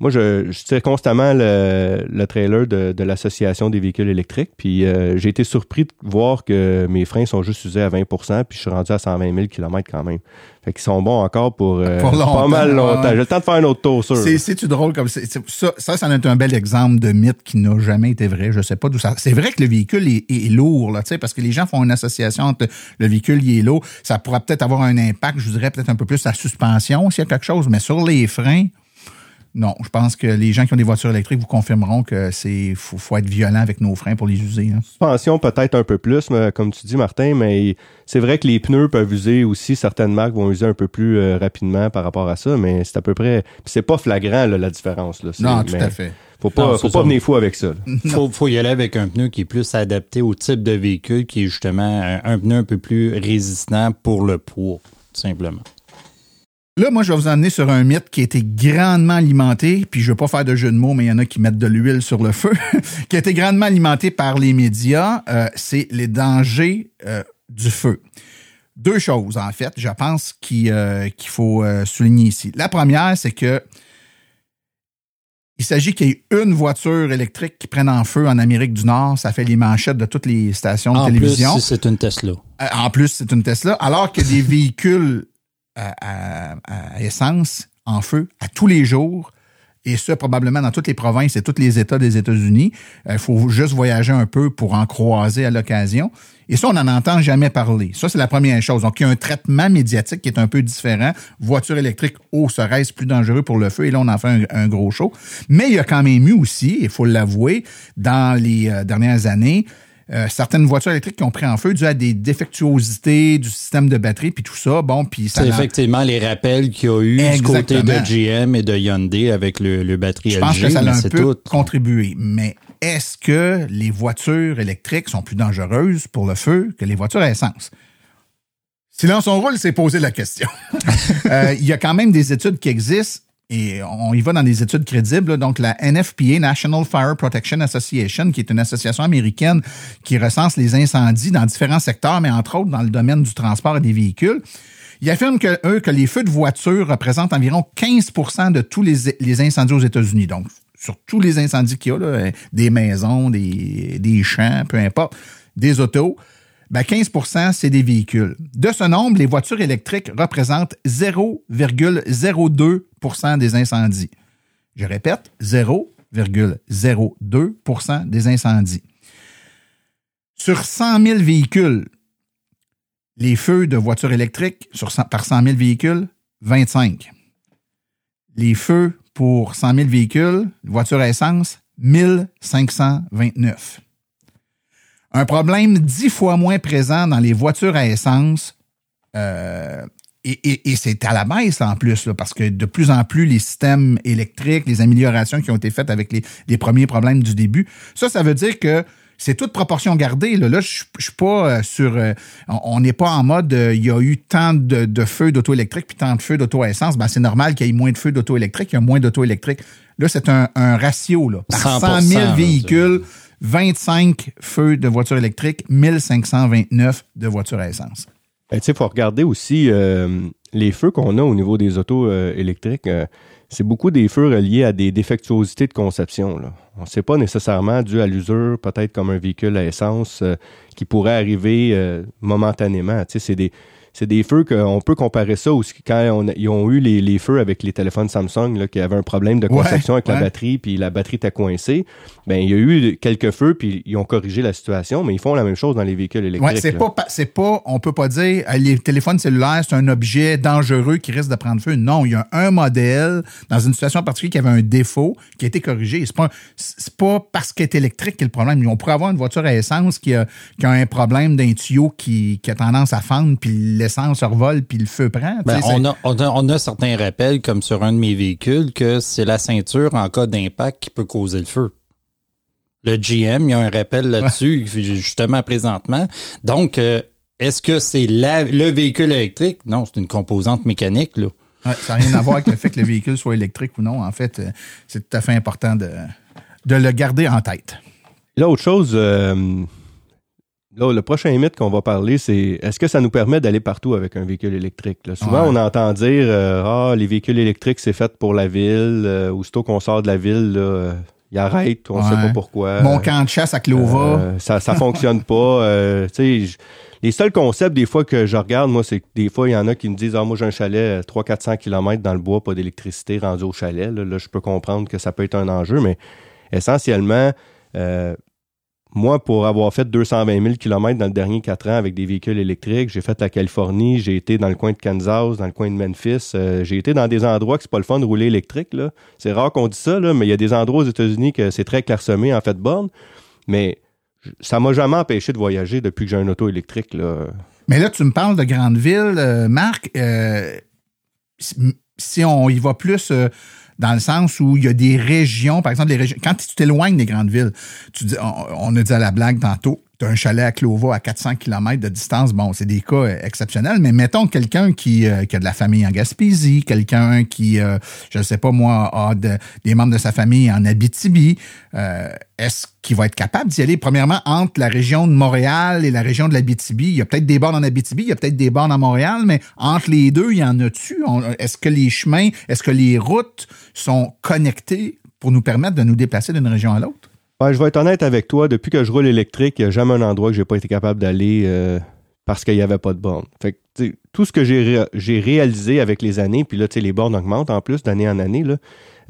moi, je, je tire constamment le, le trailer de, de l'Association des véhicules électriques. Puis euh, j'ai été surpris de voir que mes freins sont juste usés à 20% puis je suis rendu à 120 000 km quand même. Fait qu'ils sont bons encore pour, euh, Pour pas mal longtemps. J'ai le temps de faire un autre tour, sûr. C'est, c'est-tu drôle comme c'est- ça, ça, ça est un bel exemple de mythe qui n'a jamais été vrai. Je sais pas d'où ça. C'est vrai que le véhicule est, est lourd, là, tu sais, parce que les gens font une association entre le véhicule il est lourd. Ça pourra peut-être avoir un impact, je dirais peut-être un peu plus sa suspension s'il y a quelque chose, mais sur les freins. Non, je pense que les gens qui ont des voitures électriques vous confirmeront que c'est faut, faut être violent avec nos freins pour les user. hein. suspension peut-être un peu plus, mais comme tu dis, Martin, mais c'est vrai que les pneus peuvent user aussi, certaines marques vont user un peu plus euh, rapidement par rapport à ça, mais c'est à peu près. c'est pas flagrant là, la différence. Là. Non, tout mais à fait. Faut pas, Non, faut pas venir fou avec ça. [LAUGHS] faut, faut y aller avec un pneu qui est plus adapté au type de véhicule, qui est justement un, un pneu un peu plus résistant pour le poids, tout simplement. Là, moi, je vais vous emmener sur un mythe qui a été grandement alimenté, puis je veux pas faire de jeu de mots, mais il y en a qui mettent de l'huile sur le [LAUGHS] feu, qui a été grandement alimenté par les médias. euh, c'est les dangers euh, du feu. Deux choses, en fait, je pense qu'il euh, qu'il faut souligner ici. La première, c'est que il s'agit qu'il y ait une voiture électrique qui prenne en feu en Amérique du Nord. Ça fait les manchettes de toutes les stations de En télévision. plus, si c'est une Tesla. En plus, c'est une Tesla. Alors que des [LAUGHS] véhicules à, essence en feu à tous les jours, et ce, probablement dans toutes les provinces et tous les États des États-Unis. Il faut juste voyager un peu pour en croiser à l'occasion. Et ça, on n'en entend jamais parler. Ça, c'est la première chose. Donc, il y a un traitement médiatique qui est un peu différent. Voiture électrique, oh, serait-ce plus dangereux pour le feu? Et là, on en fait un, un gros show. Mais il y a quand même eu aussi, il faut l'avouer, dans les euh, dernières années, euh, certaines voitures électriques qui ont pris en feu dû à des défectuosités du système de batterie puis tout ça. Bon, puis ça. C'est en- effectivement les rappels qu'il y a eu du côté de. GM et de Hyundai avec le, le batterie Je pense LG, que ça a un peu tout. contribué. Mais est-ce que les voitures électriques sont plus dangereuses pour le feu que les voitures à essence? Silence on roule, c'est poser la question. [LAUGHS] Euh, Il y a quand même des études qui existent et on y va dans des études crédibles. Donc, la NFPA, National Fire Protection Association, qui est une association américaine qui recense les incendies dans différents secteurs, mais entre autres dans le domaine du transport et des véhicules. Ils affirment que, eux, que les feux de voiture représentent environ 15 de tous les, les incendies aux États-Unis. Donc, sur tous les incendies qu'il y a, là, des maisons, des, des champs, peu importe, des autos, ben 15% c'est des véhicules. De ce nombre, les voitures électriques représentent 0,02% des incendies. Je répète, 0,02% des incendies. Sur 100 000 véhicules, les feux de voitures électriques sur 100 par 100 000 véhicules, 25. Les feux pour 100 000 véhicules, voitures à essence, 1529. Un problème dix fois moins présent dans les voitures à essence, euh, et, et- et c'est à la baisse en plus, là, parce que de plus en plus, les systèmes électriques, les améliorations qui ont été faites avec les, les premiers problèmes du début, ça, ça veut dire que c'est toute proportion gardée. Là, là je suis pas euh, sur... euh, on- n'est pas en mode, euh, il y a eu tant de, de feux d'auto électrique puis tant de feux d'auto à essence. Ben, c'est normal qu'il y ait moins de feux d'auto électrique, il y a moins d'auto électrique. Là, c'est un, un ratio. Là. Par 100 000 là, véhicules, 25 feux de voitures électriques, 1529 de voitures à essence. Ben, il faut regarder aussi euh, les feux qu'on a au niveau des autos euh, électriques. euh, c'est beaucoup des feux reliés à des défectuosités de conception. Là. On ne sait pas nécessairement dû à l'usure, peut-être comme un véhicule à essence qui pourrait arriver momentanément. C'est des, c'est des feux qu'on peut comparer ça aussi quand on ils ont eu les, les feux avec les téléphones Samsung là, qui avaient un problème de Ouais, conception avec la batterie, puis la batterie était coincée. Ben, il y a eu quelques feux, puis ils ont corrigé la situation, mais ils font la même chose dans les véhicules électriques. Ouais, c'est pas, c'est pas, on peut pas dire, les téléphones cellulaires, c'est un objet dangereux qui risque de prendre feu. Non, il y a un modèle, dans une situation particulière, qui avait un défaut, qui a été corrigé. C'est pas, c'est pas parce qu'elle est électrique qu'il y a le problème. On pourrait avoir une voiture à essence qui a, qui a un problème d'un tuyau qui, qui a tendance à fendre, puis l'essence revole, puis le feu prend. Ben, on, a, on, a, on a certains rappels, comme sur un de mes véhicules, que c'est la ceinture en cas d'impact qui peut causer le feu. Le GM, il y a un rappel là-dessus, justement présentement. Donc, euh, est-ce que c'est le véhicule électrique? Non, c'est une composante mécanique. Là. Ouais, ça n'a rien à voir avec le fait que le véhicule soit électrique ou non. En fait, euh, c'est tout à fait important de, de le garder en tête. Là, autre chose, euh, là, le prochain mythe qu'on va parler, c'est est-ce que ça nous permet d'aller partout avec un véhicule électrique? là? Souvent, Ouais. on entend dire euh, Ah, les véhicules électriques, c'est fait pour la ville. Euh, aussitôt qu'on sort de la ville, là, euh, ils arrêtent, on ne sait pas pourquoi. Mon camp de chasse à Clova. Euh, ça ça [LAUGHS] fonctionne pas. Euh, les seuls concepts des fois que je regarde, moi, c'est que des fois, il y en a qui me disent Ah, moi, j'ai un chalet 300-400 km dans le bois, pas d'électricité rendu au chalet. Là, Là, je peux comprendre que ça peut être un enjeu, mais essentiellement, euh, moi, pour avoir fait 220 000 km dans le dernier 4 ans avec des véhicules électriques, j'ai fait la Californie, j'ai été dans le coin de Kansas, dans le coin de Memphis, euh, j'ai été dans des endroits que c'est pas le fun de rouler électrique. C'est rare qu'on dise ça, là, mais il y a des endroits aux États-Unis que c'est très clairsemé en fait borne. Mais ça m'a jamais empêché de voyager depuis que j'ai un auto électrique. Là. Mais là, tu me parles de grandes villes, euh, Marc. euh, si- on y va plus dans le sens où il y a des régions, par exemple, les régions. Quand tu t'éloignes des grandes villes, tu dis, on, on a dit à la blague tantôt, tu as un chalet à Clova à 400 km de distance. Bon, c'est des cas euh, exceptionnels, mais mettons quelqu'un qui, euh, qui a de la famille en Gaspésie, quelqu'un qui, euh, je ne sais pas moi, a de- des membres de sa famille en Abitibi. euh, Est-ce qu'il va être capable d'y aller? Premièrement, entre la région de Montréal et la région de l'Abitibi, il y a peut-être des bornes en Abitibi, il y a peut-être des bornes à Montréal, mais entre les deux, il y en a-tu? Est-ce que les chemins, est-ce que les routes sont connectées pour nous permettre de nous déplacer d'une région à l'autre? Je vais être honnête avec toi, depuis que je roule électrique, il n'y a jamais un endroit que j'ai pas été capable d'aller euh, parce qu'il n'y avait pas de borne. Que, tout ce que j'ai ré- j'ai réalisé avec les années, puis là, les bornes augmentent en plus d'année en année.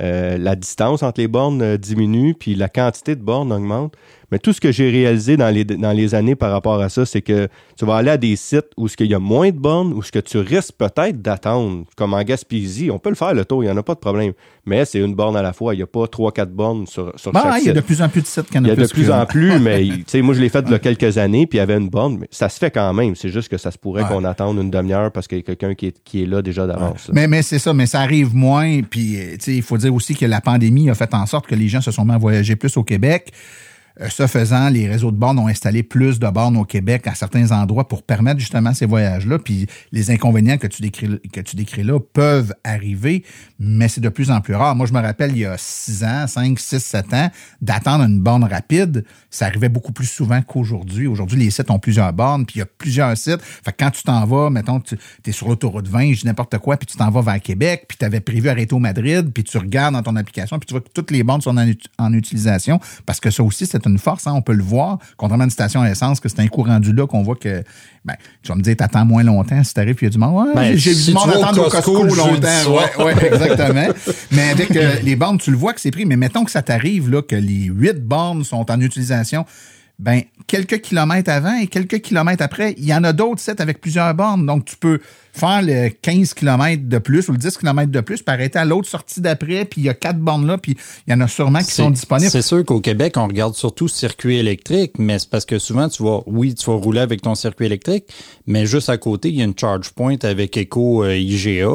Euh, la distance entre les bornes euh, diminue, puis la quantité de bornes augmente. Mais tout ce que j'ai réalisé dans les, dans les années par rapport à ça, c'est que tu vas aller à des sites où ce qu'il y a moins de bornes, où ce que tu risques peut-être d'attendre, comme en Gaspésie, on peut le faire le tour, il n'y en a pas de problème. Mais c'est une borne à la fois, il n'y a pas trois, quatre bornes sur, sur Bon, chaque il y a site. de plus en plus de sites qu'il y en Il y a de plus que- en plus, [LAUGHS] mais tu sais, moi je l'ai fait il y a quelques années, puis il y avait une borne, mais ça se fait quand même. C'est juste que ça se pourrait Ouais. qu'on attende une demi-heure parce qu'il y a quelqu'un qui est, qui est là déjà d'avance. Mais, mais c'est ça, mais ça arrive moins. Puis, euh, tu sais, il faut dire aussi que la pandémie a fait en sorte que les gens se sont mis à voyager plus au Québec. Euh, Ce faisant, les réseaux de bornes ont installé plus de bornes au Québec à certains endroits pour permettre justement ces voyages-là. Puis les inconvénients que tu décris, que tu décris là peuvent arriver, mais c'est de plus en plus rare. Moi, je me rappelle, il y a 6 ans, 5, 6, 7 ans, d'attendre une borne rapide, ça arrivait beaucoup plus souvent qu'aujourd'hui. Aujourd'hui, les sites ont plusieurs bornes, puis il y a plusieurs sites. Fait que quand tu t'en vas, mettons, tu es sur l'autoroute 20, je dis n'importe quoi, puis tu t'en vas vers Québec, puis tu avais prévu arrêter au Madrid, puis tu regardes dans ton application, puis tu vois que toutes les bornes sont en, en utilisation, parce que ça aussi, c'est une force, hein, on peut le voir, contrairement à une station à essence, que c'est un coup rendu là qu'on voit que, ben, tu vas me dire, t'attends moins longtemps si t'arrives, puis il y a du monde. Ouais, Ben, j'ai vu du tu monde attendre au Costco longtemps. Ouais, ouais, exactement. [LAUGHS] mais avec euh, les bornes, tu le vois que c'est pris, mais mettons que ça t'arrive, là, que les huit bornes sont en utilisation, ben, quelques kilomètres avant et quelques kilomètres après, il y en a d'autres sites avec plusieurs bornes. Donc, tu peux faire le 15 km de plus ou le 10 km de plus, puis arrêter à l'autre sortie d'après, puis il y a quatre bornes là, puis il y en a sûrement qui sont disponibles. C'est sûr qu'au Québec, on regarde surtout circuit électrique, mais c'est parce que souvent, tu vas, oui, tu vas rouler avec ton circuit électrique, mais juste à côté, il y a une charge point avec Eco euh, IGA.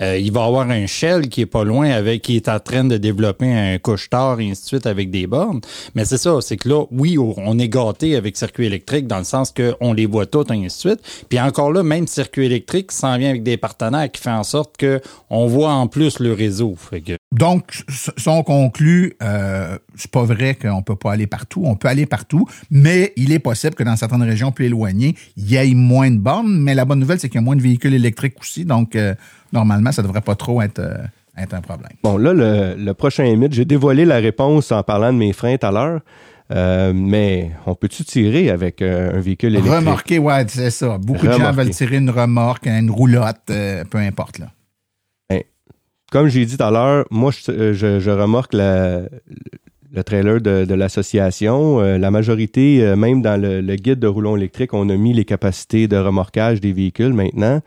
Euh, il va y avoir un Shell qui est pas loin avec, qui est en train de développer un couche-tard et ainsi de suite avec des bornes. Mais c'est ça, c'est que là, oui, on est gâté avec circuit électrique dans le sens qu'on les voit toutes et ainsi de suite. Puis encore là, même circuit électrique s'en vient avec des partenaires qui fait en sorte que on voit en plus le réseau. Fait que Donc, si on conclut, euh, c'est pas vrai qu'on peut pas aller partout. On peut aller partout, mais il est possible que dans certaines régions plus éloignées, il y ait moins de bornes. Mais la bonne nouvelle, c'est qu'il y a moins de véhicules électriques aussi. Donc, euh, normalement, ça devrait pas trop être, euh, être un problème. Bon, là, le, le prochain mythe, j'ai dévoilé la réponse en parlant de mes freins tout à l'heure. Euh, mais on peut-tu tirer avec euh, un véhicule électrique? Remorquer, ouais, c'est ça. Beaucoup de gens veulent tirer une remorque, une roulotte, euh, peu importe. Là. Comme j'ai dit tout à l'heure, moi, je, je- je remorque la- le trailer de, de l'association. La majorité, même dans le, le guide de roulon électrique, on a mis les capacités de remorquage des véhicules maintenant.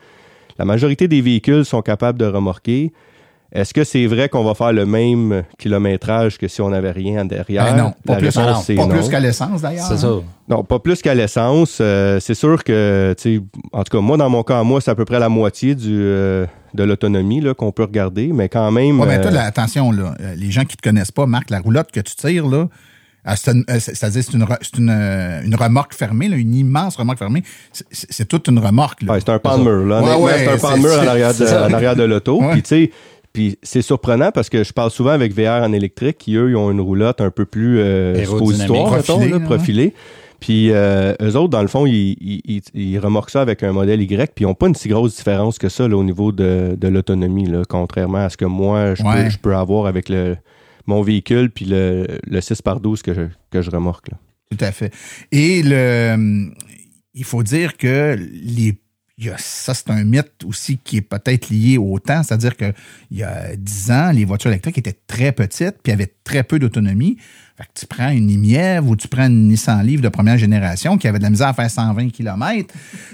La majorité des véhicules sont capables de remorquer. Est-ce que c'est vrai qu'on va faire le même kilométrage que si on n'avait rien derrière? Ben non, pas La plus, réponse, non, pas non. plus qu'à l'essence d'ailleurs. c'est hein? ça. Non, pas plus qu'à l'essence. Euh, c'est sûr que, tu sais, en tout cas, moi, dans mon cas, moi, c'est à peu près la moitié du, euh, de l'autonomie là, qu'on peut regarder, mais quand même. Ouais, ben, toi, là, attention, là, les gens qui te connaissent pas, Marc, la roulotte que tu tires, là, c'est une- c'est- c'est-à-dire c'est une, c'est une, une remorque fermée, là, une immense remorque fermée. C'est- toute une remorque. Là. Ouais, c'est un Palmer, là. Ouais, Honnêtement, ouais, c'est un arrière de, c'est ça. en arrière de l'auto. Ouais. Puis, tu sais, puis c'est surprenant parce que je parle souvent avec VR en électrique qui, eux, ils ont une roulotte un peu plus euh, mettons, Profilée, là, profilée. Puis euh, eux autres, dans le fond, ils, ils, ils- remorquent ça avec un modèle Y, puis ils n'ont pas une si grosse différence que ça là, au niveau de, de l'autonomie, contrairement à ce que moi, je, Ouais. peux, je peux avoir avec le, mon véhicule, puis le, le 6 par 12 que je, que je remorque. Là. Tout à fait. Et le, il faut dire que les ça, c'est un mythe aussi qui est peut-être lié au temps. C'est-à-dire que il y a 10 ans, les voitures électriques étaient très petites puis avaient très peu d'autonomie. Fait que tu prends une Imièvre ou tu prends une Nissan Leaf de première génération qui avait de la misère à faire 120 km.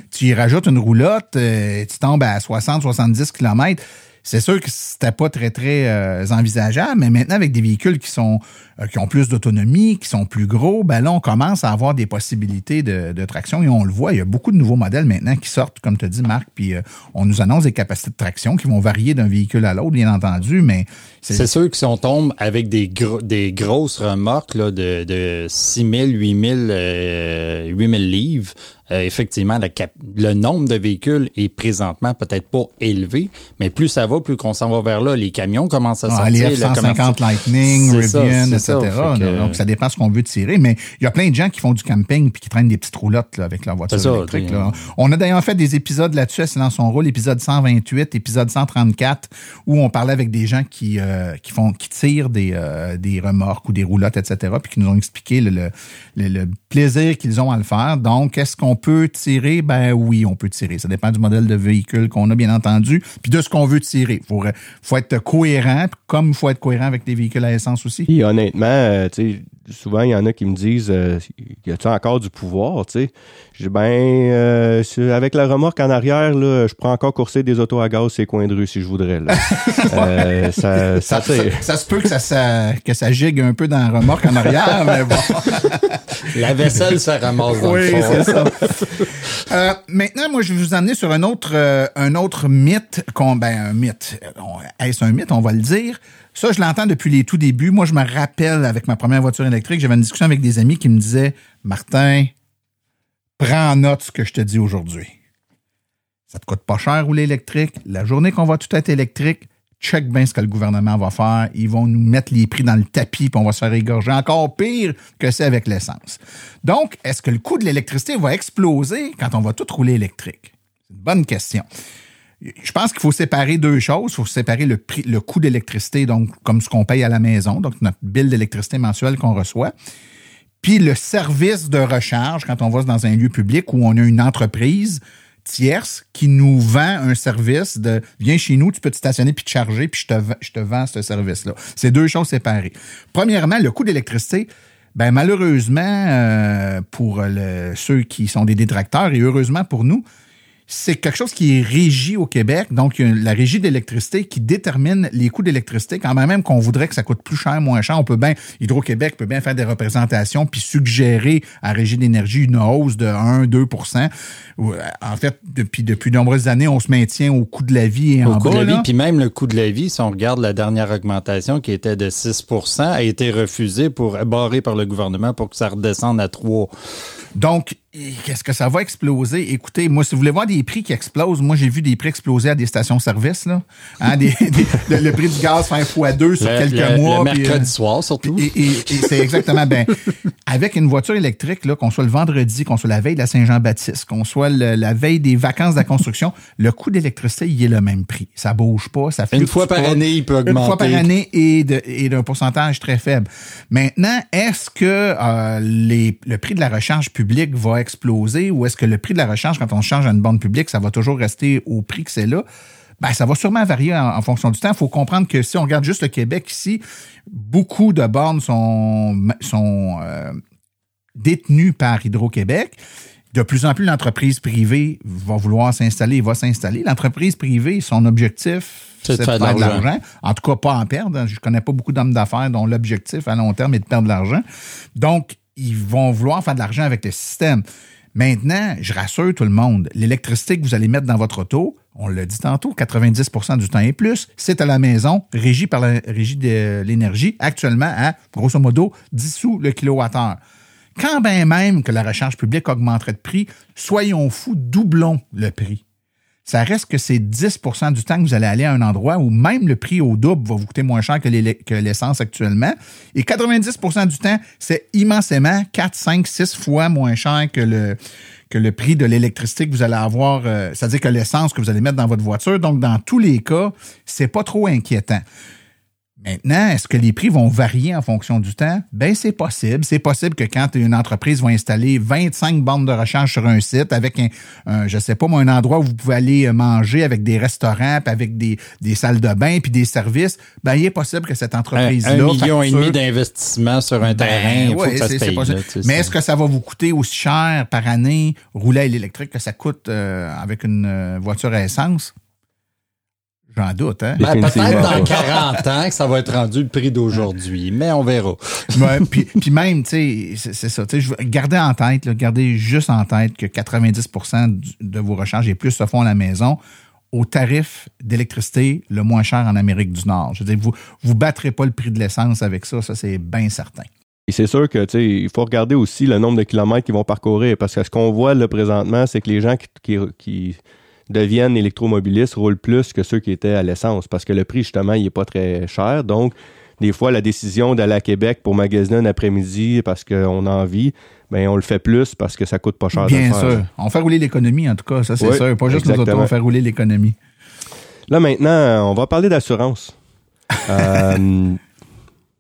Tu y rajoutes une roulotte, euh, tu tombes à 60-70 km. C'est sûr que c'était pas très, très euh, envisageable, mais maintenant, avec des véhicules qui sont euh, qui ont plus d'autonomie, qui sont plus gros, ben là, on commence à avoir des possibilités de, de traction et on le voit. Il y a beaucoup de nouveaux modèles maintenant qui sortent, comme tu dit, Marc, puis euh, on nous annonce des capacités de traction qui vont varier d'un véhicule à l'autre, bien entendu, mais C'est sûr que si on tombe avec des, gros, des grosses remorques là, de, de 6 000, 8 000, euh, 8 000 livres, euh, effectivement, la cap- le nombre de véhicules est présentement peut-être pas élevé, mais plus ça va, plus qu'on s'en va vers là. Les camions commencent à Ah, sortir. les le F-150 commerce- Lightning, Rivian, etc. ça. Fait que- Donc, ça dépend ce qu'on veut tirer. Mais il y a plein de gens qui font du camping puis qui traînent des petites roulottes là, avec leur voiture ça, électrique. là. On a d'ailleurs fait des épisodes là-dessus à C'est dans son rôle, épisode 128, épisode 134, où on parlait avec des gens qui, euh, qui font qui tirent des, euh, des remorques ou des roulottes, etc., puis qui nous ont expliqué le, le, le- le plaisir qu'ils ont à le faire. Donc, est-ce qu'on peut tirer? Ben oui, on peut tirer. Ça dépend du modèle de véhicule qu'on a, bien entendu, puis de ce qu'on veut tirer. Il faut, être cohérent, comme il faut être cohérent avec les véhicules à essence aussi. Puis honnêtement, euh, souvent, il y en a qui me disent euh, Y a-tu encore du pouvoir, tu sais? Je dis ben euh, avec la remorque en arrière, là, je pourrais encore courser des autos à gaz ces coins de rue si je voudrais. Là. [LAUGHS] Euh, ça, Ça, ça, ça, tire. ça se peut que ça, ça- que ça gigue un peu dans la remorque en arrière, mais bon. La vaisselle se ramasse dans Oui, le fond. c'est ça. Euh, maintenant, moi, je vais vous amener sur un autre, euh, un autre mythe. qu'on- Ben, un mythe. Est-ce un mythe? On va le dire. Ça, je l'entends depuis les tout débuts. Moi, je me rappelle, avec ma première voiture électrique, j'avais une discussion avec des amis qui me disaient, Martin, prends en note ce que je te dis aujourd'hui. Ça te coûte pas cher rouler électrique. La journée qu'on va tout être électrique, check bien ce que le gouvernement va faire. Ils vont nous mettre les prix dans le tapis, puis on va se faire égorger encore pire que c'est avec l'essence. Donc, est-ce que le coût de l'électricité va exploser quand on va tout rouler électrique? C'est une bonne question. Je pense qu'il faut séparer deux choses. Il faut séparer le prix, le coût d'électricité, donc comme ce qu'on paye à la maison, donc notre bill d'électricité mensuel qu'on reçoit, puis le service de recharge quand on va dans un lieu public où on a une entreprise tierce qui nous vend un service de viens chez nous, tu peux te stationner puis te charger, puis je te, vends ce service-là. C'est deux choses séparées. Premièrement, le coût d'électricité, ben malheureusement, euh, pour ceux qui sont des détracteurs et heureusement pour nous, c'est quelque chose qui est régi au Québec. Donc, il y a la régie d'électricité qui détermine les coûts d'électricité. Quand même qu'on voudrait que ça coûte plus cher, moins cher, on peut bien, Hydro-Québec peut bien faire des représentations puis suggérer à la régie d'énergie une hausse de 1, 2% En fait, depuis, depuis de nombreuses années, on se maintient au coût de la vie et au en coût bas. de la là. vie, puis même le coût de la vie, si on regarde la dernière augmentation qui était de 6% a été refusée pour barrée par le gouvernement pour que ça redescende à 3 Donc, qu'est-ce que ça va exploser? Écoutez, moi, si vous voulez voir des prix qui explosent, moi, j'ai vu des prix exploser à des stations-service, là. Hein, [LAUGHS] des- des- le, le prix du gaz fait un fois deux sur Le- quelques le- mois. Le mercredi euh, soir, surtout. et, et- et c'est exactement ben [LAUGHS] avec une voiture électrique là, qu'on soit le vendredi, qu'on soit la veille de la Saint-Jean-Baptiste, qu'on soit la veille des vacances de la construction, le coût d'électricité il est le même prix. Ça bouge pas, ça Une fluctue fois par pas. année, il peut Une fois augmenter. par année et de- et d'un pourcentage très faible. Maintenant, est-ce que euh, les, le prix de la recharge publique va exploser ou est-ce que le prix de la recharge quand on change à une borne publique, ça va toujours rester au prix que c'est là? Ben, ça va sûrement varier en, en fonction du temps. Il faut comprendre que si on regarde juste le Québec ici, beaucoup de bornes sont, sont euh, détenues par Hydro-Québec. De plus en plus, l'entreprise privée va vouloir s'installer et va s'installer. L'entreprise privée, son objectif, C'est de faire de l'argent. En tout cas, pas en perdre. Je connais pas beaucoup d'hommes d'affaires dont l'objectif à long terme est de perdre de l'argent. Donc, ils vont vouloir faire de l'argent avec le système. Maintenant, je rassure tout le monde, l'électricité que vous allez mettre dans votre auto, on l'a dit tantôt, 90% du temps et plus, c'est à la maison, régie par la régie de l'énergie, actuellement à, grosso modo, 10 sous le kilowattheure. Quand bien même que la recharge publique augmenterait de prix, soyons fous, doublons le prix. Ça reste que c'est 10% du temps que vous allez aller à un endroit où même le prix au double va vous coûter moins cher que l'essence actuellement. Et 90% du temps, c'est immensément 4, 5, 6 fois moins cher que le, que le prix de l'électricité que vous allez avoir, euh, c'est-à-dire que l'essence que vous allez mettre dans votre voiture. Donc, dans tous les cas, c'est pas trop inquiétant. Maintenant, est-ce que les prix vont varier en fonction du temps? Ben, c'est possible. C'est possible que quand une entreprise va installer 25 bandes de recharge sur un site avec un, un je sais pas moi, un endroit où vous pouvez aller manger avec des restaurants, puis avec des, des salles de bain, puis des services, ben, il est possible que cette Un, entreprise-là. un million et demi d'investissement sur un terrain, il faut ouais, c'est- possible. là, tu sais, Mais est-ce que ça va vous coûter aussi cher par année rouler à l'électrique que ça coûte euh, avec une euh, voiture à essence? J'en doute, hein? Ben, peut-être dans pas. 40 ans que ça va être rendu le prix d'aujourd'hui, mais on verra. Ouais, puis, puis même, tu sais, c'est- ça. tu sais, Gardez en tête, là, gardez juste en tête que 90 du- de vos recharges et plus se font à la maison au tarif d'électricité le moins cher en Amérique du Nord. Je veux dire, vous vous battrez pas le prix de l'essence avec ça, ça c'est bien certain. Et c'est sûr que tu sais, il faut regarder aussi le nombre de kilomètres qu'ils vont parcourir parce que ce qu'on voit là présentement, c'est que les gens qui, qui, qui deviennent électromobilistes roulent plus que ceux qui étaient à l'essence parce que le prix justement il est pas très cher. Donc des fois la décision d'aller à Québec pour magasiner un après-midi parce qu'on a envie, ben on le fait plus parce que ça coûte pas cher. de Bien faire. sûr. On fait rouler l'économie, en tout cas, ça c'est Oui, sûr. Pas juste nous autres, exactement. on fait rouler l'économie. Là maintenant, on va parler d'assurance. [LAUGHS] Euh,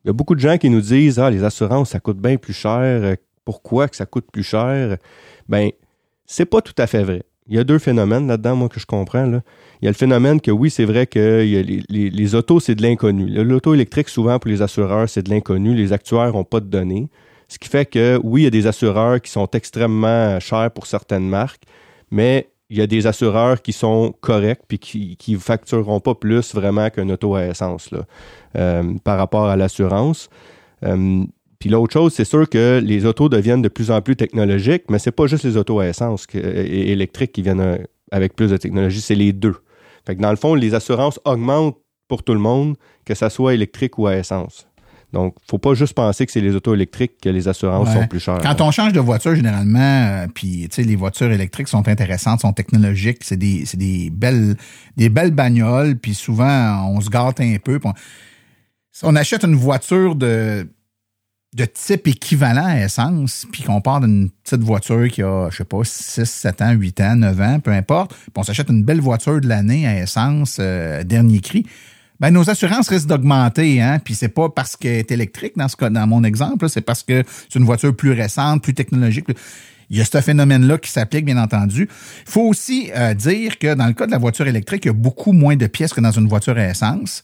Il y a beaucoup de gens qui nous disent Ah, les assurances, ça coûte bien plus cher. Pourquoi que ça coûte plus cher? Ben, c'est pas tout à fait vrai. Il y a deux phénomènes là-dedans, moi, que je comprends. Il y a le phénomène que oui, c'est vrai que les, autos, c'est de l'inconnu. L'auto électrique, souvent, pour les assureurs, c'est de l'inconnu. Les actuaires n'ont pas de données. Ce qui fait que oui, il y a des assureurs qui sont extrêmement chers pour certaines marques, mais il y a des assureurs qui sont corrects puis qui qui factureront pas plus vraiment qu'un auto à essence là, euh, par rapport à l'assurance. Euh, puis l'autre chose, c'est sûr que les autos deviennent de plus en plus technologiques, mais c'est pas juste les autos à essence que- et électriques qui viennent euh, avec plus de technologie, c'est les deux. Fait que dans le fond, les assurances augmentent pour tout le monde, que ça soit électrique ou à essence. Donc, faut pas juste penser que c'est les autos électriques que les assurances Ouais. sont plus chères. Quand on change de voiture, généralement, euh, puis tu sais, les voitures électriques sont intéressantes, sont technologiques, c'est des, des belles, des belles bagnoles, puis souvent on se gâte un peu. on achète une voiture de de type équivalent à essence, puis qu'on part d'une petite voiture qui a, je sais pas, 6, 7 ans, 8 ans, 9 ans, peu importe, puis on s'achète une belle voiture de l'année à essence, euh, dernier cri, ben, nos assurances risquent d'augmenter, hein. Puis c'est pas parce qu'elle est électrique dans ce cas, dans mon exemple, c'est parce que c'est une voiture plus récente, plus technologique. Il y a ce phénomène-là qui s'applique, bien entendu. Il faut aussi euh, dire que dans le cas de la voiture électrique, il y a beaucoup moins de pièces que dans une voiture à essence.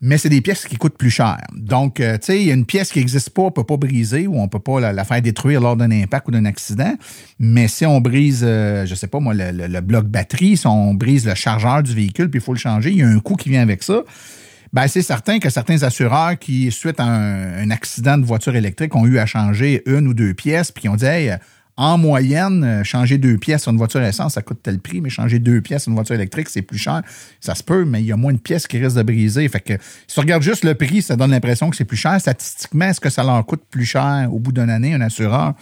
Mais c'est des pièces qui coûtent plus cher. Donc, euh, tu sais, il y a une pièce qui n'existe pas, on peut pas briser ou on peut pas la, faire détruire lors d'un impact ou d'un accident. Mais si on brise, euh, je sais pas moi, le, bloc batterie, si on brise le chargeur du véhicule, puis il faut le changer, il y a un coût qui vient avec ça. Ben, c'est certain que certains assureurs qui, suite à un, accident de voiture électrique, ont eu à changer une ou deux pièces, puis qui ont dit, hey, en moyenne, euh, changer deux pièces sur une voiture essence, ça coûte tel prix, mais changer deux pièces sur une voiture électrique, c'est plus cher. Ça se peut, mais il y a moins de pièces qui risquent de briser. Fait que si tu regardes juste le prix, ça donne l'impression que c'est plus cher. Statistiquement, est-ce que ça leur coûte plus cher au bout d'une année, un assureur?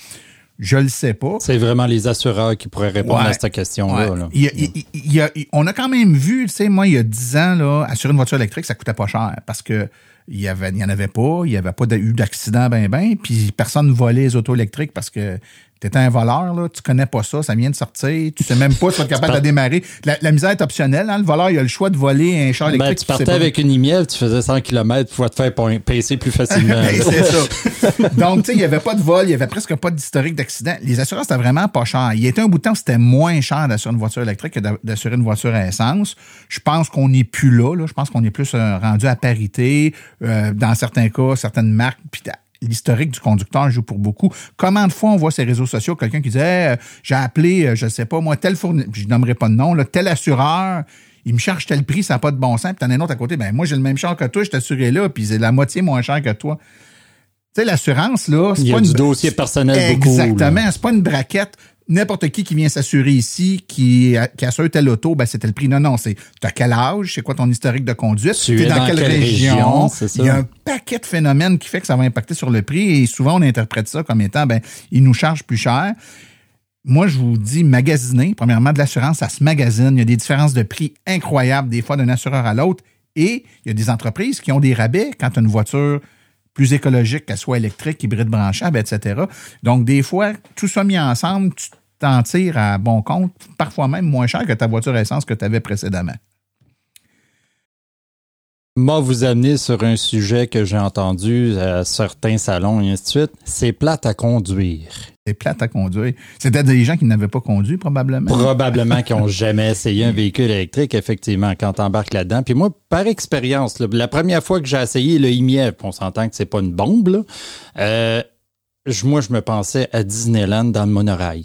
Je le sais pas. C'est vraiment les assureurs qui pourraient répondre Ouais. à cette question-là. Ouais. là. Il y a- il- il- il y a- il- on a quand même vu, tu sais, moi, il y a 10 ans, là, assurer une voiture électrique, ça coûtait pas cher parce que il y avait, il y en avait pas, il y avait pas eu d'accident ben ben, puis personne ne volait les autos électriques parce que t'étais un voleur, là, tu connais pas ça, ça vient de sortir, tu sais même pas si tu vas être capable de la démarrer. La, la misère est optionnelle, hein, le voleur, il a le choix de voler un char Ben, électrique. tu tu sais partais avec une IMIEV, tu faisais 100 km, tu vas te faire pacer plus facilement. Ben, c'est [LAUGHS] ça. Donc, tu sais, il n'y avait pas de vol, il n'y avait presque pas d'historique d'accident. Les assurances, c'était vraiment pas cher. Il y a été un bout de temps c'était moins cher d'assurer une voiture électrique que d'a- d'assurer une voiture à essence. Je pense qu'on n'est plus là, là. Je pense qu'on est plus euh, rendu à parité. Euh, dans certains cas, certaines marques, puis l'historique du conducteur joue pour beaucoup. Comment de fois on voit ces réseaux sociaux, quelqu'un qui dit Hey, euh, j'ai appelé, euh, je sais pas moi, tel fournisseur, je nommerai pas de nom, là, tel assureur, il me charge tel prix, ça n'a pas de bon sens, puis t'en as un autre à côté, ben moi j'ai le même char que toi, je t'assurais là, puis c'est la moitié moins cher que toi. Tu sais, l'assurance, là, c'est Il y pas a une... du dossier personnel. Exactement. C'est pas une braquette. N'importe qui qui vient s'assurer ici, qui, qui assure telle auto, ben c'est tel prix. Non, non, c'est t'as quel âge, c'est quoi ton historique de conduite, Tu t'es es dans quelle région? Il y a un paquet de phénomènes qui fait que ça va impacter sur le prix et souvent on interprète ça comme étant, ben, ils nous chargent plus cher. Moi, je vous dis, magasiner, premièrement, de l'assurance, ça se magasine. Il y a des différences de prix incroyables, des fois d'un assureur à l'autre. Et il y a des entreprises qui ont des rabais quand tu as une voiture plus écologique, qu'elle soit électrique, hybride branchable, etc. Donc, des fois, tout ça mis ensemble, tu t'en tires à bon compte, parfois même moins cher que ta voiture essence que tu avais précédemment. Moi, vous amener sur un sujet que j'ai entendu à certains salons et ainsi de suite. C'est plate à conduire. C'est plate à conduire. C'était des gens qui n'avaient pas conduit, probablement. Probablement qui n'ont [LAUGHS] jamais essayé un véhicule électrique, effectivement, quand t'embarques là-dedans. Puis moi, par expérience, la première fois que j'ai essayé le IMIEV, on s'entend que c'est pas une bombe, là, euh, moi, je me pensais à Disneyland dans le monorail.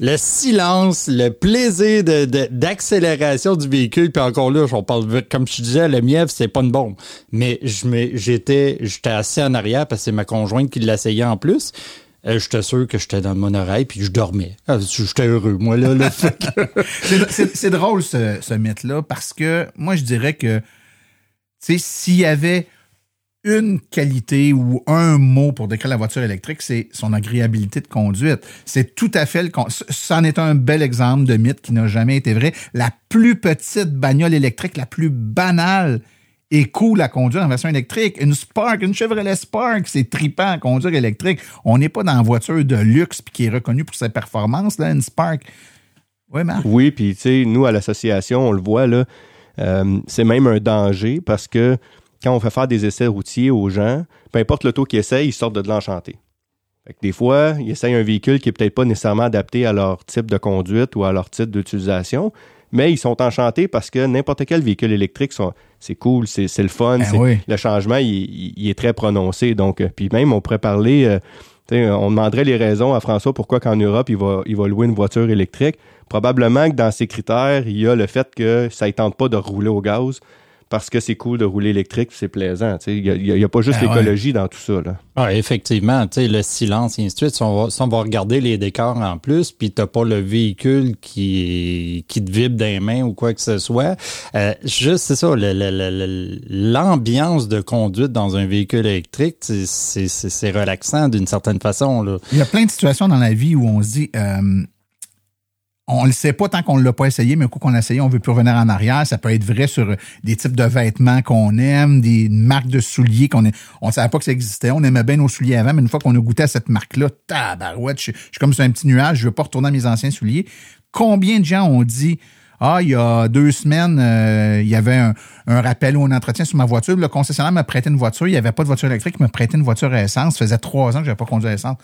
Le silence, le plaisir de- de- d'accélération du véhicule, puis encore là, on parle, comme je disais, le mièvre, c'est pas une bombe. Mais j'étais j'étais assis en arrière parce que c'est ma conjointe qui l'essayait en plus. Euh, j'étais sûr que j'étais dans mon oreille puis je dormais. Ah, J'étais heureux, moi, là. là. [LAUGHS] C'est- drôle, ce, ce mythe-là, parce que moi, je dirais que, tu sais, s'il y avait une qualité ou un mot pour décrire la voiture électrique, c'est son agréabilité de conduite. C'est tout à fait le... C'en est un bel exemple de mythe qui n'a jamais été vrai. La plus petite bagnole électrique, la plus banale est cool à conduire en version électrique. Une Spark, une Chevrolet Spark, c'est tripant à conduire électrique. On n'est pas dans une voiture de luxe puis qui est reconnue pour ses performances, là, une Spark. Oui, Marc? Oui, puis tu sais, nous, à l'association, on le voit, là, euh, c'est même un danger parce que quand on fait faire des essais routiers aux gens, peu importe l'auto qu'ils essayent, ils sortent de l'enchanté. Des fois, ils essayent un véhicule qui est peut-être pas nécessairement adapté à leur type de conduite ou à leur type d'utilisation, mais ils sont enchantés parce que n'importe quel véhicule électrique, c'est cool, c'est le fun, Ben oui. le changement, il, il- il est très prononcé. Donc, euh, puis même, on pourrait parler, euh, on demanderait les raisons à François pourquoi qu'en Europe, il va, il va louer une voiture électrique. Probablement que dans ses critères, il y a le fait que ça ne tente pas de rouler au gaz parce que c'est cool de rouler électrique, c'est plaisant. tu sais. Il n'y a, il y a pas juste Ben ouais. l'écologie dans tout ça. Là. Ah, effectivement, tu sais, le silence et ainsi de suite. Si on va, si on va regarder les décors en plus, puis t'as pas le véhicule qui, qui te vibre dans les mains ou quoi que ce soit. euh, juste, c'est ça, l'ambiance de conduite dans un véhicule électrique, c'est- relaxant d'une certaine façon. Là. Il y a plein de situations dans la vie où on se dit, euh, on le sait pas tant qu'on l'a pas essayé, mais au coup qu'on l'a essayé, on veut plus revenir en arrière. Ça peut être vrai sur des types de vêtements qu'on aime, des marques de souliers qu'on est, on savait pas que ça existait. On aimait bien nos souliers avant, mais une fois qu'on a goûté à cette marque-là, tabarouette, je, je suis comme sur un petit nuage, je veux pas retourner à mes anciens souliers. Combien de gens ont dit, ah, il y a deux semaines, euh, il y avait un, un rappel ou un entretien sur ma voiture. Le concessionnaire m'a prêté une voiture. Il n'y avait pas de voiture électrique. Il m'a prêté une voiture à essence. Ça faisait trois ans que je n'avais pas conduit à essence.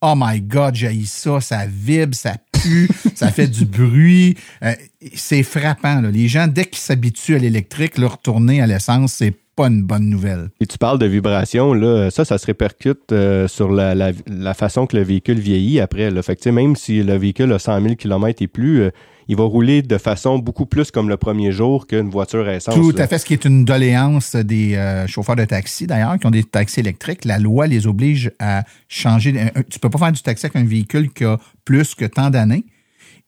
Oh my God, j'ai ça, ça vibre, ça pue, [LAUGHS] ça fait du bruit. Euh, c'est frappant. Là. Les gens, dès qu'ils s'habituent à l'électrique, leur retourner à l'essence, c'est pas une bonne nouvelle. Et tu parles de vibration, là, ça, ça se répercute euh, sur la, la, la, façon que le véhicule vieillit après. Là. Fait que, même si le véhicule a 100 000 km et plus, euh, il va rouler de façon beaucoup plus comme le premier jour qu'une voiture à essence. Tout à fait, ce qui est une doléance des euh, chauffeurs de taxi, d'ailleurs, qui ont des taxis électriques. La loi les oblige à changer. Tu peux pas faire du taxi avec un véhicule qui a plus que tant d'années.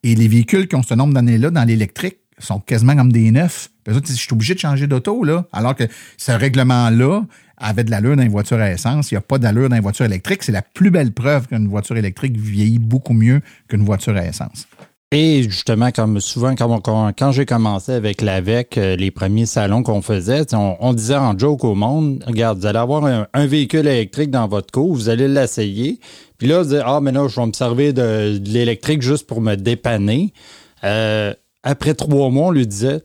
Et les véhicules qui ont ce nombre d'années-là dans l'électrique sont quasiment comme des neufs. je suis obligé de changer d'auto, là. Alors que ce règlement-là avait de l'allure dans une voiture à essence. Il n'y a pas d'allure dans une voiture électrique. C'est la plus belle preuve qu'une voiture électrique vieillit beaucoup mieux qu'une voiture à essence. Et justement, comme souvent, quand, j'ai commencé avec l'AVEC, euh, les premiers salons qu'on faisait, on, disait en joke au monde, regarde, vous allez avoir un, véhicule électrique dans votre cours, vous allez l'essayer. Puis là, vous dites, ah, mais non, je vais me servir de, de l'électrique juste pour me dépanner. Euh, après trois mois, on lui disait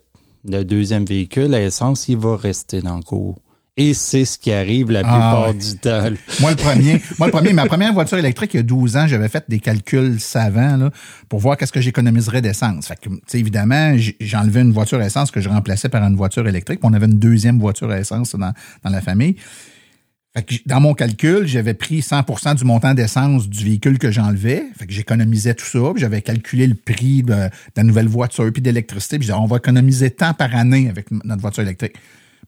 le deuxième véhicule à essence, il va rester dans le cours. Et c'est ce qui arrive la ah, plupart du temps. Moi, le premier, [LAUGHS] moi, le premier, ma première voiture électrique, il y a 12 ans, j'avais fait des calculs savants là, pour voir qu'est-ce que j'économiserais d'essence. Fait que, évidemment, j'enlevais une voiture à essence que je remplaçais par une voiture électrique. on avait une deuxième voiture à essence dans, dans la famille dans mon calcul, j'avais pris 100% du montant d'essence du véhicule que j'enlevais. Fait que j'économisais tout ça. J'avais calculé le prix de, la nouvelle voiture puis d'électricité. Puis on va économiser tant par année avec notre voiture électrique.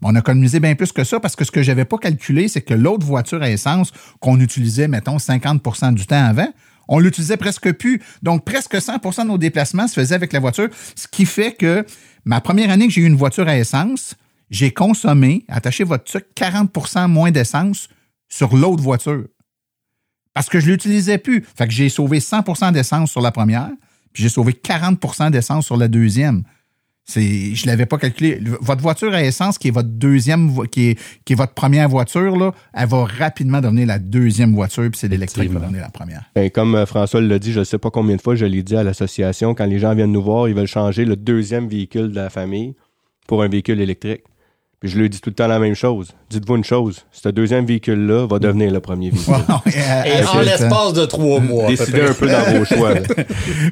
On a économisé bien plus que ça parce que ce que j'avais pas calculé, c'est que l'autre voiture à essence qu'on utilisait, mettons, 50% du temps avant, on l'utilisait presque plus. Donc, presque 100% de nos déplacements se faisaient avec la voiture, ce qui fait que ma première année que j'ai eu une voiture à essence, j'ai consommé, attachez votre truc, 40% moins d'essence sur l'autre voiture. Parce que je ne l'utilisais plus. Fait que j'ai sauvé 100% d'essence sur la première, puis j'ai sauvé 40% d'essence sur la deuxième. C'est, je l'avais pas calculé. Votre voiture à essence, qui est votre deuxième, qui est, qui est votre première voiture, là, elle va rapidement devenir la deuxième voiture, puis c'est l'électrique qui va devenir la première. Ben, comme euh, François l'a dit, je ne sais pas combien de fois je l'ai dit à l'association, quand les gens viennent nous voir, ils veulent changer le deuxième véhicule de la famille pour un véhicule électrique. Puis je lui dis tout le temps la même chose. Dites-vous une chose, ce deuxième véhicule-là va devenir le premier véhicule. [LAUGHS] Et en l'espace de trois mois. Décidez un peu dans vos [LAUGHS] choix.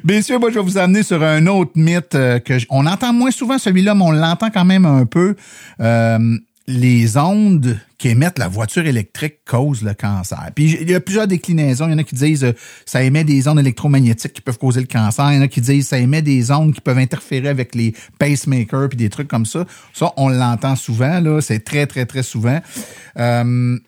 Bien sûr, moi, je vais vous amener sur un autre mythe euh, que on entend moins souvent celui-là, mais on l'entend quand même un peu. Euh, les ondes qu'émettent la voiture électrique causent le cancer. Puis il y a plusieurs déclinaisons. Il y en a qui disent euh, ça émet des ondes électromagnétiques qui peuvent causer le cancer. Il y en a qui disent ça émet des ondes qui peuvent interférer avec les pacemakers puis des trucs comme ça. Ça, on l'entend souvent. là. C'est très, très, très souvent. Euh,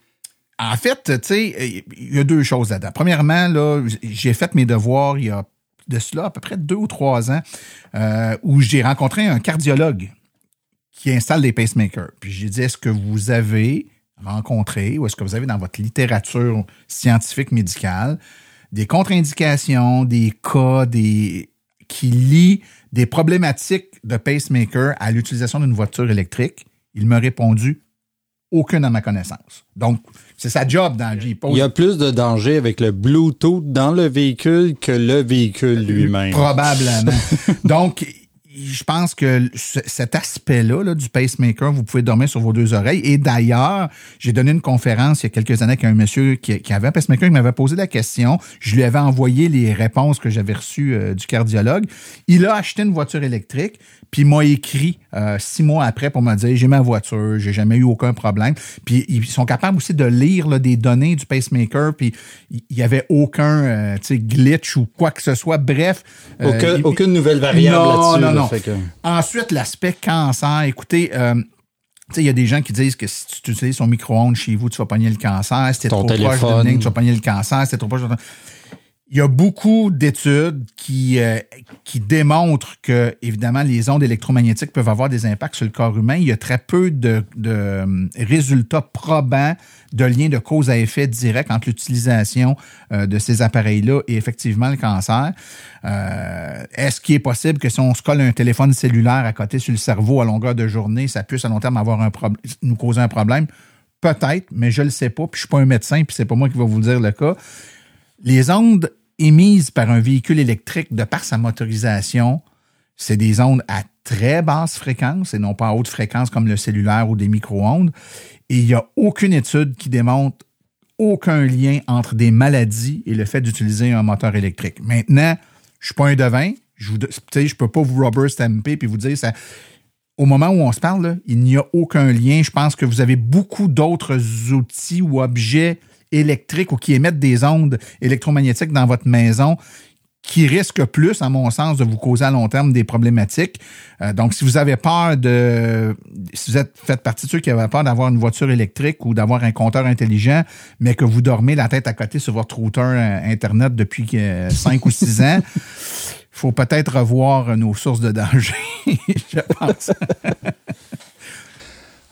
en fait, tu sais, il y a deux choses là-dedans. Premièrement, là, j'ai fait mes devoirs il y a de cela à peu près deux ou trois ans, euh, où j'ai rencontré un cardiologue qui installe des pacemakers. Puis j'ai dit, est-ce que vous avez rencontré ou est-ce que vous avez dans votre littérature scientifique médicale des contre-indications, des cas, des qui lient des problématiques de pacemaker à l'utilisation d'une voiture électrique? Il m'a répondu aucune à ma connaissance. Donc, c'est sa job dans le Il y a plus de danger avec le Bluetooth dans le véhicule que le véhicule lui-même. Probablement. [LAUGHS] Donc, je pense que cet aspect-là du pacemaker, vous pouvez dormir sur vos deux oreilles. Et d'ailleurs, j'ai donné une conférence il y a quelques années avec un monsieur qui, avait un pacemaker qui m'avait posé la question. Je lui avais envoyé les réponses que j'avais reçues euh, du cardiologue. Il a acheté une voiture électrique. Puis il m'a écrit euh, six mois après pour me dire j'ai ma voiture, j'ai jamais eu aucun problème. Puis ils sont capables aussi de lire des données du pacemaker. Puis il n'y avait aucun euh, glitch ou quoi que ce soit. Bref. Aucune nouvelle variable là-dessus. Non, non, Ensuite, l'aspect cancer. Écoutez, il y a des gens qui disent que si tu utilises son micro-ondes chez vous, tu vas pogner le cancer. Si tu trop proche de tu vas pogner le cancer. Si trop proche de il y a beaucoup d'études qui, euh, qui démontrent que, évidemment, les ondes électromagnétiques peuvent avoir des impacts sur le corps humain. Il y a très peu de, de euh, résultats probants de liens de cause à effet direct entre l'utilisation euh, de ces appareils-là et effectivement le cancer. Est-ce qu'il est possible que si on se colle un téléphone cellulaire à côté sur le cerveau à longueur de journée, ça puisse à long terme avoir un nous causer un problème? Peut-être, mais je ne le sais pas, puis je suis pas un médecin, puis c'est pas moi qui va vous dire le cas. Les ondes émises par un véhicule électrique de par sa motorisation, c'est des ondes à très basse fréquence et non pas à haute fréquence comme le cellulaire ou des micro-ondes. Et il n'y a aucune étude qui démontre aucun lien entre des maladies et le fait d'utiliser un moteur électrique. Maintenant, Je suis pas un devin. Je ne peux pas vous rubber stamper puis vous dire ça. Au moment où on se parle, il n'y a aucun lien. Je pense que vous avez beaucoup d'autres outils ou objets électriques ou qui émettent des ondes électromagnétiques dans votre maison qui risque plus, à mon sens, de vous causer à long terme des problématiques. Euh, donc, si vous avez peur de... Si vous êtes faites partie de ceux qui avaient peur d'avoir une voiture électrique ou d'avoir un compteur intelligent, mais que vous dormez la tête à côté sur votre routeur euh, Internet depuis euh, 5 ou 6 ans, [LAUGHS] faut peut-être revoir nos sources de danger, [LAUGHS] je pense.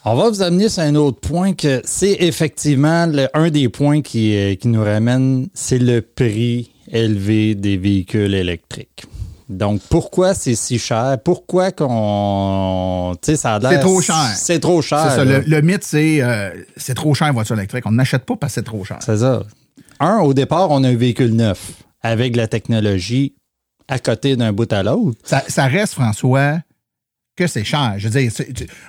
On va vous amener sur un autre point que c'est effectivement le, un des points qui, euh, qui nous ramène, c'est le prix élevé des véhicules électriques. Donc, pourquoi c'est si cher? Pourquoi qu'on. Tu sais, ça a l'air. C'est trop cher. C'est trop cher. C'est ça. Le, le mythe, c'est euh, c'est trop cher, une voiture électrique. On n'achète pas parce que c'est trop cher. C'est ça. Un, au départ, on a un véhicule neuf avec la technologie à côté d'un bout à l'autre. Ça, ça reste, François, que c'est cher. Je veux dire,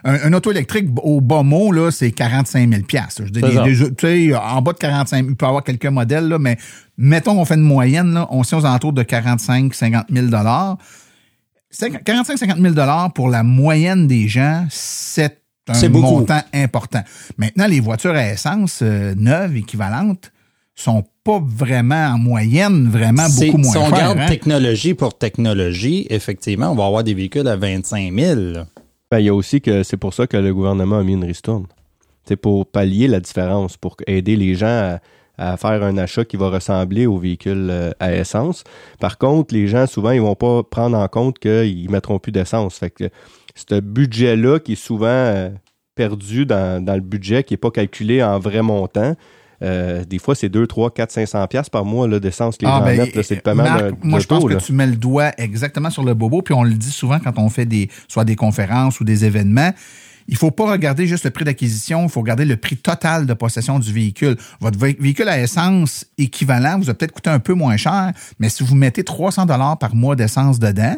un, un auto électrique au bas mot, là, c'est 45 000 Je veux dire, tu sais, en bas de 45 000, il peut y avoir quelques modèles, là, mais mettons qu'on fait une moyenne, là, on sait aux alentours de 45 50 000 45 50 000 pour la moyenne des gens, c'est un montant important. Maintenant, les voitures à essence euh, neuves, équivalentes, sont pas vraiment en moyenne, vraiment beaucoup moins si on regarde hein? technologie pour technologie, effectivement, on va avoir des véhicules à 25 000. là. Ben, il y a aussi que c'est pour ça que le gouvernement a mis une ristourne. C'est pour pallier la différence, pour aider les gens à, à faire un achat qui va ressembler au véhicule euh, à essence. Par contre, les gens, souvent, ils vont pas prendre en compte qu'ils mettront plus d'essence. Fait que ce budget-là qui est souvent euh, perdu dans, dans le budget, qui n'est pas calculé en vrai montant, euh, des fois, c'est 2, 3, 4, 500 pièces par mois d'essence que les Ah, gens ben, mettent. C'est le paiement Marc, d'un- moi, je pense que là. tu mets le doigt exactement sur le bobo, puis on le dit souvent quand on fait des, soit des conférences ou des événements. Il faut pas regarder juste le prix d'acquisition, il faut regarder le prix total de possession du véhicule. Votre vé- véhicule à essence équivalent vous a peut-être coûté un peu moins cher, mais si vous mettez 300 dollars par mois d'essence dedans,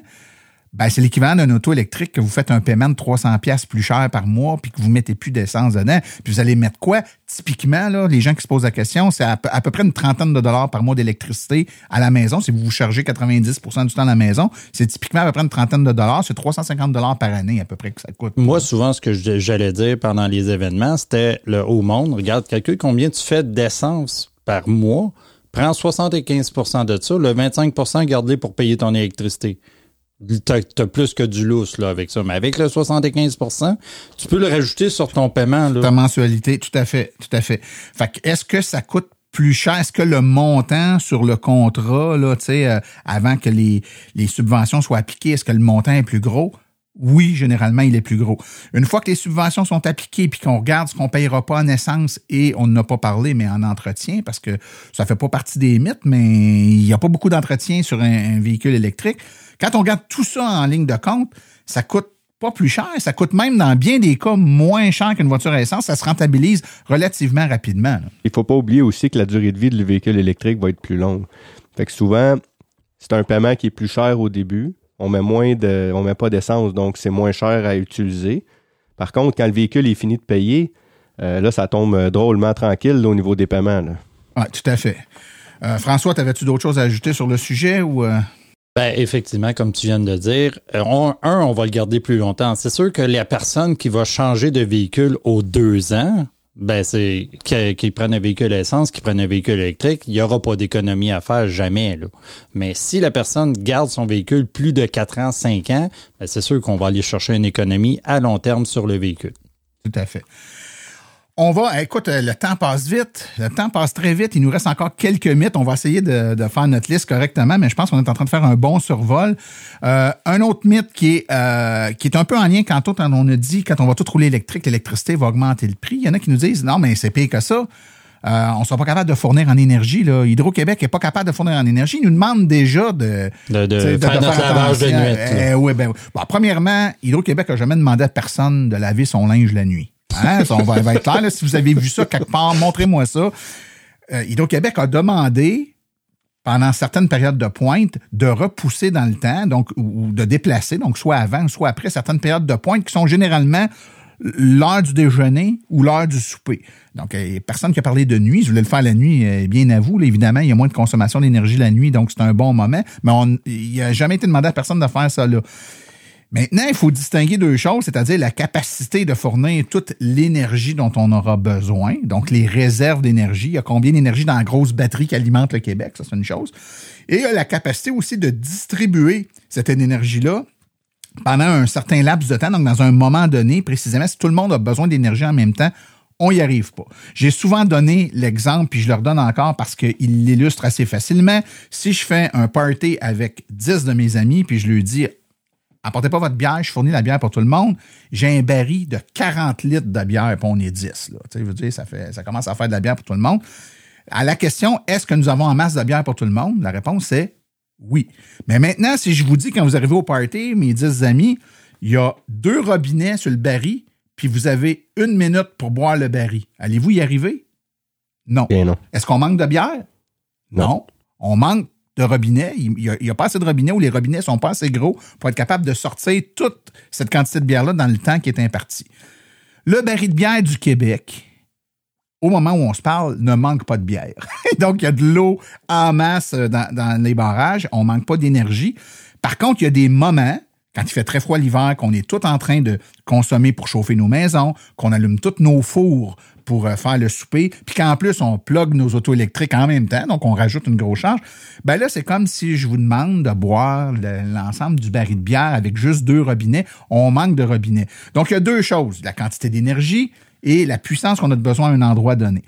ben, c'est l'équivalent d'un auto électrique que vous faites un paiement de 300 pièces plus cher par mois puis que vous mettez plus d'essence dedans. Puis vous allez mettre quoi? Typiquement, là, les gens qui se posent la question, c'est à, peu- près une trentaine de dollars par mois d'électricité à la maison. Si vous vous chargez 90% du temps à la maison, c'est typiquement à peu près une trentaine de dollars. C'est 350 dollars par année à peu près que ça coûte. Moi, souvent, ce que j'allais dire pendant les événements, c'était le haut monde. Regarde, calcule combien tu fais d'essence par mois. Prends 75% de ça. Le 25% garde-les pour payer ton électricité. T'as as plus que du lousse là, avec ça. Mais avec le 75% tu peux le rajouter sur ton paiement. Là. Ta mensualité, tout à fait, tout à fait. Fait est-ce que ça coûte plus cher? Est-ce que le montant sur le contrat, là, euh, avant que les, les subventions soient appliquées, est-ce que le montant est plus gros? Oui, généralement, il est plus gros. Une fois que les subventions sont appliquées puis qu'on regarde ce qu'on payera pas en essence et on n'a pas parlé, mais en entretien, parce que ça fait pas partie des mythes, mais il n'y a pas beaucoup d'entretien sur un véhicule électrique. Quand on regarde tout ça en ligne de compte, ça coûte pas plus cher, ça coûte même dans bien des cas moins cher qu'une voiture à essence, ça se rentabilise relativement rapidement. là. Il faut pas oublier aussi que la durée de vie du véhicule électrique va être plus longue. Fait que souvent, c'est un paiement qui est plus cher au début. On met moins de, on met pas d'essence, donc c'est moins cher à utiliser. Par contre, quand le véhicule est fini de payer, euh, là, ça tombe euh, drôlement tranquille là, au niveau des paiements. là. Ouais, tout à fait. Euh, François, t'avais-tu d'autres choses à ajouter sur le sujet ou euh? Ben, effectivement, comme tu viens de le dire, euh, un, on va le garder plus longtemps. C'est sûr que la personne qui va changer de véhicule aux deux ans, ben, c'est qu'il qu'il prenne un véhicule à essence, qu'il prenne un véhicule électrique, il n'y aura pas d'économie à faire jamais. Là. Mais si la personne garde son véhicule plus de 4 ans, 5 ans, ben, c'est sûr qu'on va aller chercher une économie à long terme sur le véhicule. Tout à fait. On va, écoute, euh, le temps passe vite. Le temps passe très vite. Il nous reste encore quelques mythes. On va essayer de, de faire notre liste correctement, mais je pense qu'on est en train de faire un bon survol. Euh, un autre mythe qui est, euh, qui est un peu en lien quand on on a dit, quand on va tout rouler électrique, l'électricité va augmenter le prix. Il y en a qui nous disent, non, mais c'est pire que ça. Euh, on ne sera pas capable de fournir en énergie. Hydro-Québec n'est pas capable de fournir en énergie. Il nous demande déjà de, De, de faire notre lavage de nuit. Euh, oui, ben, bon, premièrement, Hydro-Québec n'a jamais demandé à personne de laver son linge la nuit. Hein? On va, être clair. là. si vous avez vu ça quelque part, montrez-moi ça. Euh, Hydro-Québec a demandé, pendant certaines périodes de pointe, de repousser dans le temps, donc ou de déplacer, donc soit avant, soit après certaines périodes de pointe qui sont généralement l'heure du déjeuner ou l'heure du souper. Donc, a personne qui a parlé de nuit. Je voulais le faire la nuit, euh, bien à vous. Là, évidemment, il y a moins de consommation d'énergie la nuit, donc c'est un bon moment. Mais il n'a jamais été demandé à personne de faire ça là. Maintenant, il faut distinguer deux choses, c'est-à-dire la capacité de fournir toute l'énergie dont on aura besoin, donc les réserves d'énergie. Il y a combien d'énergie dans la grosse batterie qui alimente le Québec, ça c'est une chose. Et il y a la capacité aussi de distribuer cette énergie-là pendant un certain laps de temps, donc dans un moment donné, précisément, si tout le monde a besoin d'énergie en même temps, on n'y arrive pas. J'ai souvent donné l'exemple, puis je le redonne encore parce qu'il l'illustre assez facilement. Si je fais un party avec 10 de mes amis, puis je lui dis apportez pas votre bière, je fournis la bière pour tout le monde. J'ai un baril de 40 litres de bière, puis on est 10. Là. Sais, dire, ça, fait, ça commence à faire de la bière pour tout le monde. À la question, est-ce que nous avons en masse de bière pour tout le monde? La réponse est oui. Mais maintenant, si je vous dis, quand vous arrivez au party, mes 10 amis, il y a deux robinets sur le baril, puis vous avez une minute pour boire le baril. Allez-vous y arriver? Non. Non. Est-ce qu'on manque de bière? Non. On manque de robinet. Il n'y a, pas assez de robinets ou les robinets sont pas assez gros pour être capable de sortir toute cette quantité de bière-là dans le temps qui est imparti. Le baril de bière du Québec, au moment où on se parle, ne manque pas de bière. [LAUGHS] Donc, il y a de l'eau en masse dans, dans les barrages. On manque pas d'énergie. Par contre, il y a des moments quand il fait très froid l'hiver, qu'on est tout en train de consommer pour chauffer nos maisons, qu'on allume tous nos fours pour euh, faire le souper, puis qu'en plus, on plug nos autos électriques en même temps, donc on rajoute une grosse charge, ben là, c'est comme si je vous demande de boire l'ensemble du baril de bière avec juste deux robinets. On manque de robinets. Donc, il y a deux choses, la quantité d'énergie et la puissance qu'on a besoin à un endroit donné.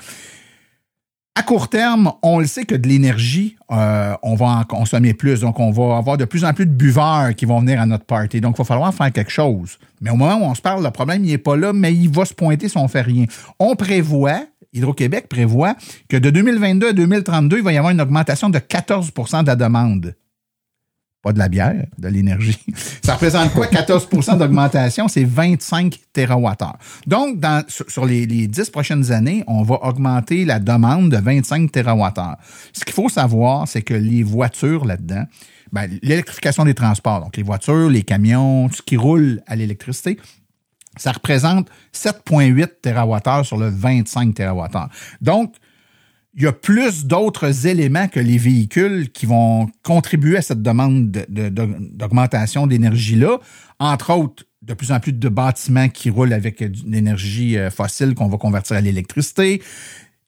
À court terme, on le sait que de l'énergie, euh, on va en consommer plus. Donc, on va avoir de plus en plus de buveurs qui vont venir à notre party. Donc, il va falloir faire quelque chose. Mais au moment où on se parle, le problème, il n'est pas là, mais il va se pointer si on fait rien. On prévoit, Hydro-Québec prévoit que de 2022 à 2032, il va y avoir une augmentation de 14% de la demande pas de la bière, de l'énergie. [LAUGHS] Ça représente quoi 14% d'augmentation? C'est 25 TWh. Donc, dans, sur les, les 10 prochaines années, on va augmenter la demande de 25 TWh. Ce qu'il faut savoir, c'est que les voitures là-dedans, ben, l'électrification des transports, donc les voitures, les camions, ce qui roule à l'électricité, ça représente 7,8 TWh sur le 25 TWh. Donc, il y a plus d'autres éléments que les véhicules qui vont contribuer à cette demande d'augmentation d'énergie-là. Entre autres, de plus en plus de bâtiments qui roulent avec une énergie euh, fossile qu'on va convertir à l'électricité.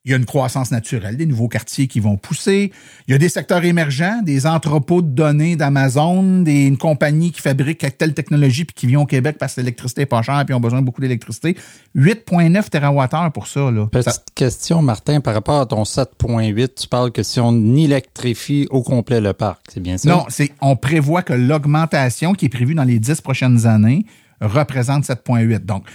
Il y a une croissance naturelle, des nouveaux quartiers qui vont pousser. Il y a des secteurs émergents, des entrepôts de données d'Amazon, des une compagnie qui fabrique telle technologie puis qui vient au Québec parce que l'électricité est pas chère puis ont besoin de beaucoup d'électricité. 8,9 TWh pour ça. Là. Petite question, Martin, par rapport à ton 7,8, tu parles que si on électrifie au complet le parc, c'est bien ça? Non, c'est on prévoit que l'augmentation qui est prévue dans les 10 prochaines années représente 7,8. Donc,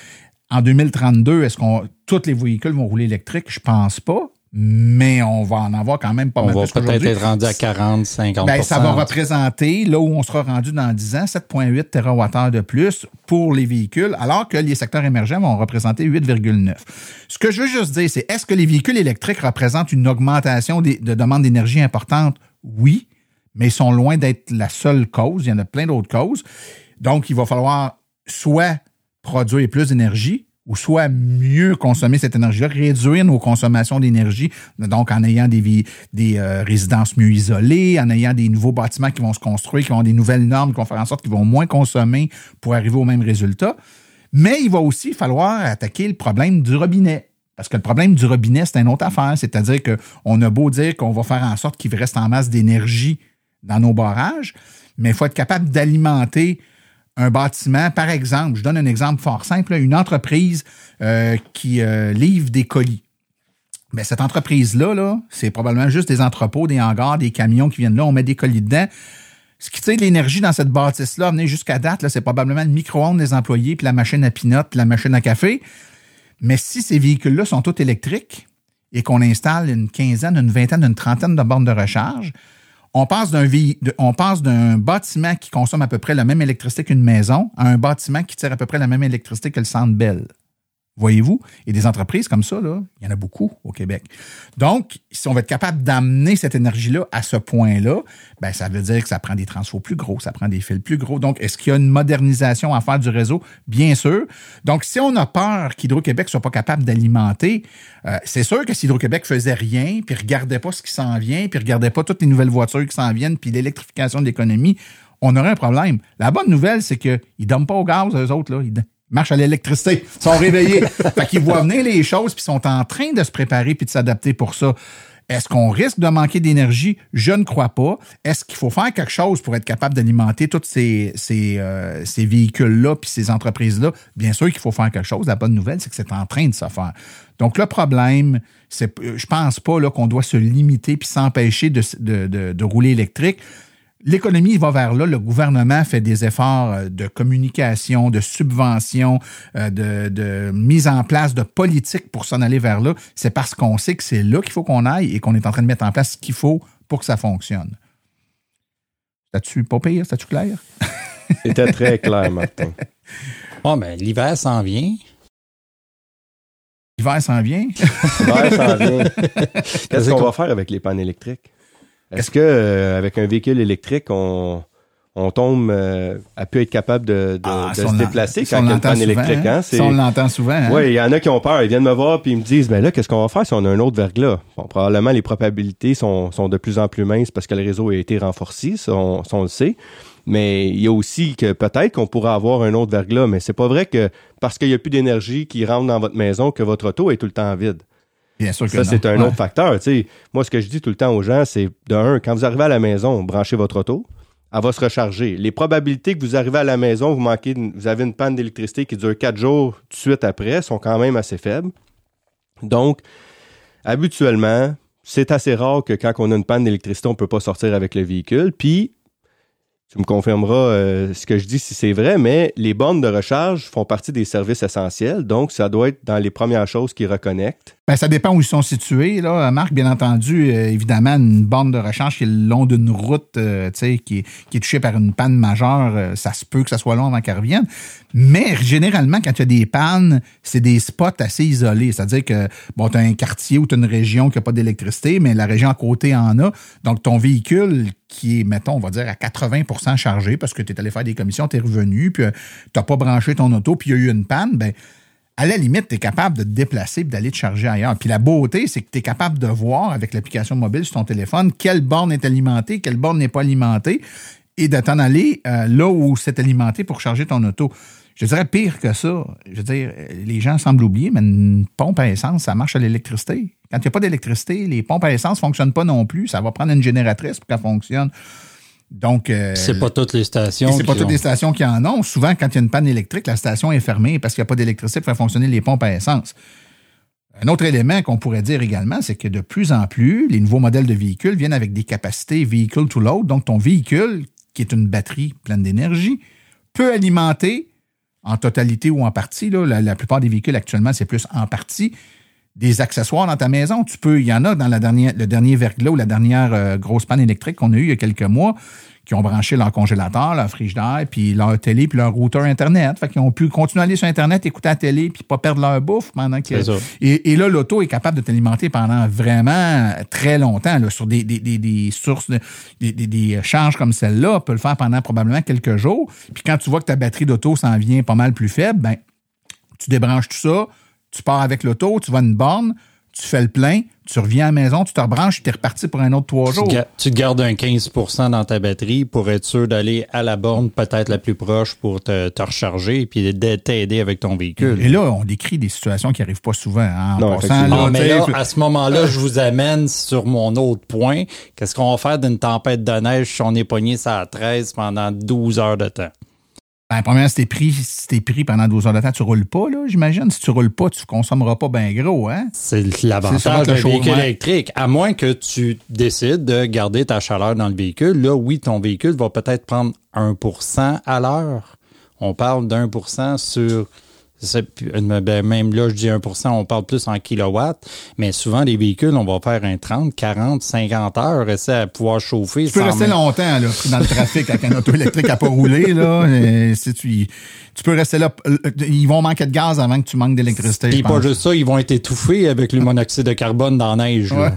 en 2032, est-ce qu'on tous les véhicules vont rouler électriques? Je pense pas. Mais on va en avoir quand même pas mal. On va peut-être être rendu à 40, 50 ben, Ça va représenter, là où on sera rendu dans 10 ans, 7,8 TWh de plus pour les véhicules, alors que les secteurs émergents vont représenter 8,9. Ce que je veux juste dire, c'est est-ce que les véhicules électriques représentent une augmentation de demande d'énergie importante? Oui, mais ils sont loin d'être la seule cause. Il y en a plein d'autres causes. Donc, il va falloir soit produire plus d'énergie ou soit mieux consommer cette énergie-là, réduire nos consommations d'énergie, donc en ayant des, euh, résidences mieux isolées, en ayant des nouveaux bâtiments qui vont se construire, qui ont des nouvelles normes, qui vont faire en sorte qu'ils vont moins consommer pour arriver au même résultat. Mais il va aussi falloir attaquer le problème du robinet. Parce que le problème du robinet, c'est une autre affaire. C'est-à-dire qu'on a beau dire qu'on va faire en sorte qu'il reste en masse d'énergie dans nos barrages, mais il faut être capable d'alimenter un bâtiment, par exemple, je donne un exemple fort simple, une entreprise euh, qui euh, livre des colis. Mais cette entreprise-là, -là, c'est probablement juste des entrepôts, des hangars, des camions qui viennent là, on met des colis dedans. Ce qui tire de l'énergie dans cette bâtisse-là, jusqu'à date, c'est probablement le micro-ondes des employés, puis la machine à pinotte, la machine à café. Mais si ces véhicules-là sont tous électriques et qu'on installe une quinzaine, une vingtaine, une trentaine de bornes de recharge, on passe d'un on passe d'un bâtiment qui consomme à peu près la même électricité qu'une maison à un bâtiment qui tire à peu près la même électricité que le Centre. Voyez-vous? Et des entreprises comme ça, il y en a beaucoup au Québec. Donc, si on va être capable d'amener cette énergie-là à ce point-là, ben, ça veut dire que ça prend des transferts plus gros, ça prend des fils plus gros. Donc, est-ce qu'il y a une modernisation à faire du réseau? Bien sûr. Donc, si on a peur qu'Hydro-Québec soit pas capable d'alimenter, euh, c'est sûr que si Hydro-Québec faisait rien, puis regardait pas ce qui s'en vient, puis regardait pas toutes les nouvelles voitures qui s'en viennent, puis l'électrification de l'économie, on aurait un problème. La bonne nouvelle, c'est qu'ils ne donnent pas au gaz, eux autres. Là. Marchent à l'électricité. Sont réveillés. [LAUGHS] fait qu'ils voient venir les choses, puis sont en train de se préparer puis de s'adapter pour ça. Est-ce qu'on risque de manquer d'énergie? Je ne crois pas. Est-ce qu'il faut faire quelque chose pour être capable d'alimenter tous ces, ces, euh, ces véhicules-là puis ces entreprises-là? Bien sûr qu'il faut faire quelque chose. La bonne nouvelle, c'est que c'est en train de se faire. Donc, le problème, c'est, je pense pas là, qu'on doit se limiter puis s'empêcher de, de, de rouler électrique. L'économie va vers là. Le gouvernement fait des efforts euh, de communication, de subvention, euh, de, de mise en place de politiques pour s'en aller vers là. C'est parce qu'on sait que c'est là qu'il faut qu'on aille et qu'on est en train de mettre en place ce qu'il faut pour que ça fonctionne. C'était-tu pas pire? C'était-tu clair? [LAUGHS] C'était très clair, Martin. Bon, [LAUGHS] ben, l'hiver s'en vient. L'hiver s'en vient? L'hiver s'en vient. [LAUGHS] Qu'est-ce qu'on va faire avec les pannes électriques? Est-ce que euh, avec un véhicule électrique, on, on tombe euh, à pu être capable de, de, Ah, de si se déplacer quand il y a une panne souvent, électrique? hein? Hein? Si on l'entend souvent. hein? Oui, il y en a qui ont peur. Ils viennent me voir puis ils me disent, ben là, qu'est-ce qu'on va faire si on a un autre verglas? Bon, probablement, les probabilités sont, sont de plus en plus minces parce que le réseau a été renforcé, ça, on, ça, on le sait. Mais il y a aussi que peut-être qu'on pourra avoir un autre verglas, mais c'est pas vrai que parce qu'il n'y a plus d'énergie qui rentre dans votre maison que votre auto est tout le temps vide. Bien sûr que Ça, c'est un Ouais. autre facteur. Moi, ce que je dis tout le temps aux gens, c'est de un, quand vous arrivez à la maison, branchez votre auto, elle va se recharger. Les probabilités que vous arrivez à la maison, vous manquez, vous avez une panne d'électricité qui dure quatre jours tout de suite après, sont quand même assez faibles. Donc, habituellement, c'est assez rare que quand on a une panne d'électricité, on ne peut pas sortir avec le véhicule. Puis, tu me confirmeras euh, ce que je dis si c'est vrai, mais les bornes de recharge font partie des services essentiels. Donc, ça doit être dans les premières choses qui reconnectent. Ben, ça dépend où ils sont situés. Là. Marc, bien entendu, euh, évidemment, une borne de rechange qui est le long d'une route euh, tu qui, est, qui est touchée par une panne majeure, euh, ça se peut que ça soit long avant qu'elle revienne. Mais généralement, quand il y a des pannes, c'est des spots assez isolés. C'est-à-dire que bon, tu as un quartier ou tu as une région qui n'a pas d'électricité, mais la région à côté en a. Donc, ton véhicule qui est, mettons, on va dire, à 80% chargé parce que tu es allé faire des commissions, tu es revenu, puis tu n'as pas branché ton auto, puis il y a eu une panne, ben à la limite, tu es capable de te déplacer et d'aller te charger ailleurs. Puis la beauté, c'est que tu es capable de voir avec l'application mobile sur ton téléphone quelle borne est alimentée, quelle borne n'est pas alimentée et de t'en aller euh, là où c'est alimenté pour charger ton auto. Je dirais pire que ça. Je veux dire, les gens semblent oublier, mais une pompe à essence, ça marche à l'électricité. Quand il n'y a pas d'électricité, les pompes à essence ne fonctionnent pas non plus. Ça va prendre une génératrice pour qu'elle fonctionne. Donc, euh, C'est pas toutes les stations. c'est pas toutes les stations qui en ont. Souvent, quand il y a une panne électrique, la station est fermée parce qu'il n'y a pas d'électricité pour faire fonctionner les pompes à essence. Un autre élément qu'on pourrait dire également, c'est que de plus en plus, les nouveaux modèles de véhicules viennent avec des capacités vehicle to load. Donc, ton véhicule, qui est une batterie pleine d'énergie, peut alimenter en totalité ou en partie. Là, la, la plupart des véhicules actuellement, c'est plus en partie des accessoires dans ta maison. Tu peux, il y en a dans la dernière, le dernier verglas ou la dernière euh, grosse panne électrique qu'on a eue il y a quelques mois qui ont branché leur congélateur, leur frigidaire, puis leur télé, puis leur routeur Internet. Fait qu'ils ont pu continuer à aller sur Internet, écouter la télé, puis pas perdre leur bouffe pendant que... Et, et là, l'auto est capable de t'alimenter pendant vraiment très longtemps, là, sur des, des, des, des sources, de- des, des, des charges comme celle-là, peut le faire pendant probablement quelques jours. Puis quand tu vois que ta batterie d'auto s'en vient pas mal plus faible, ben, tu débranches tout ça, tu pars avec l'auto, tu vas à une borne, tu fais le plein, tu reviens à la maison, tu te rebranches, tu es reparti pour un autre trois Tu, jours. ga- tu te gardes un 15% dans ta batterie pour être sûr d'aller à la borne peut-être la plus proche pour te, te recharger et puis de t'aider avec ton véhicule. Et là, on décrit des situations qui n'arrivent pas souvent. hein, en Non, passant, effectivement. là, Ah, mais là, à ce moment-là, je vous amène sur mon autre point. Qu'est-ce qu'on va faire d'une tempête de neige si on est pogné ça à 13 pendant 12 heures de temps? Ben, premièrement, si t'es pris, si t'es pris pendant 12 heures de temps, tu roules pas, là, j'imagine. Si tu roules pas, tu consommeras pas bien gros, hein? C'est l'avantage d'un véhicule électrique. À moins que tu décides de garder ta chaleur dans le véhicule, là, oui, ton véhicule va peut-être prendre 1% à l'heure. On parle d'un pour cent sur ben, même là, je dis 1% on parle plus en kilowatts, mais souvent, les véhicules, on va faire un 30, 40, 50 heures, rester à pouvoir chauffer. Tu peux rester même- longtemps là, dans le trafic avec un auto électrique à pas rouler. Là, et si tu, tu peux rester là. euh, Ils vont manquer de gaz avant que tu manques d'électricité. Puis je pas juste ça, ils vont être étouffés avec le monoxyde de carbone dans la neige. là. Ouais.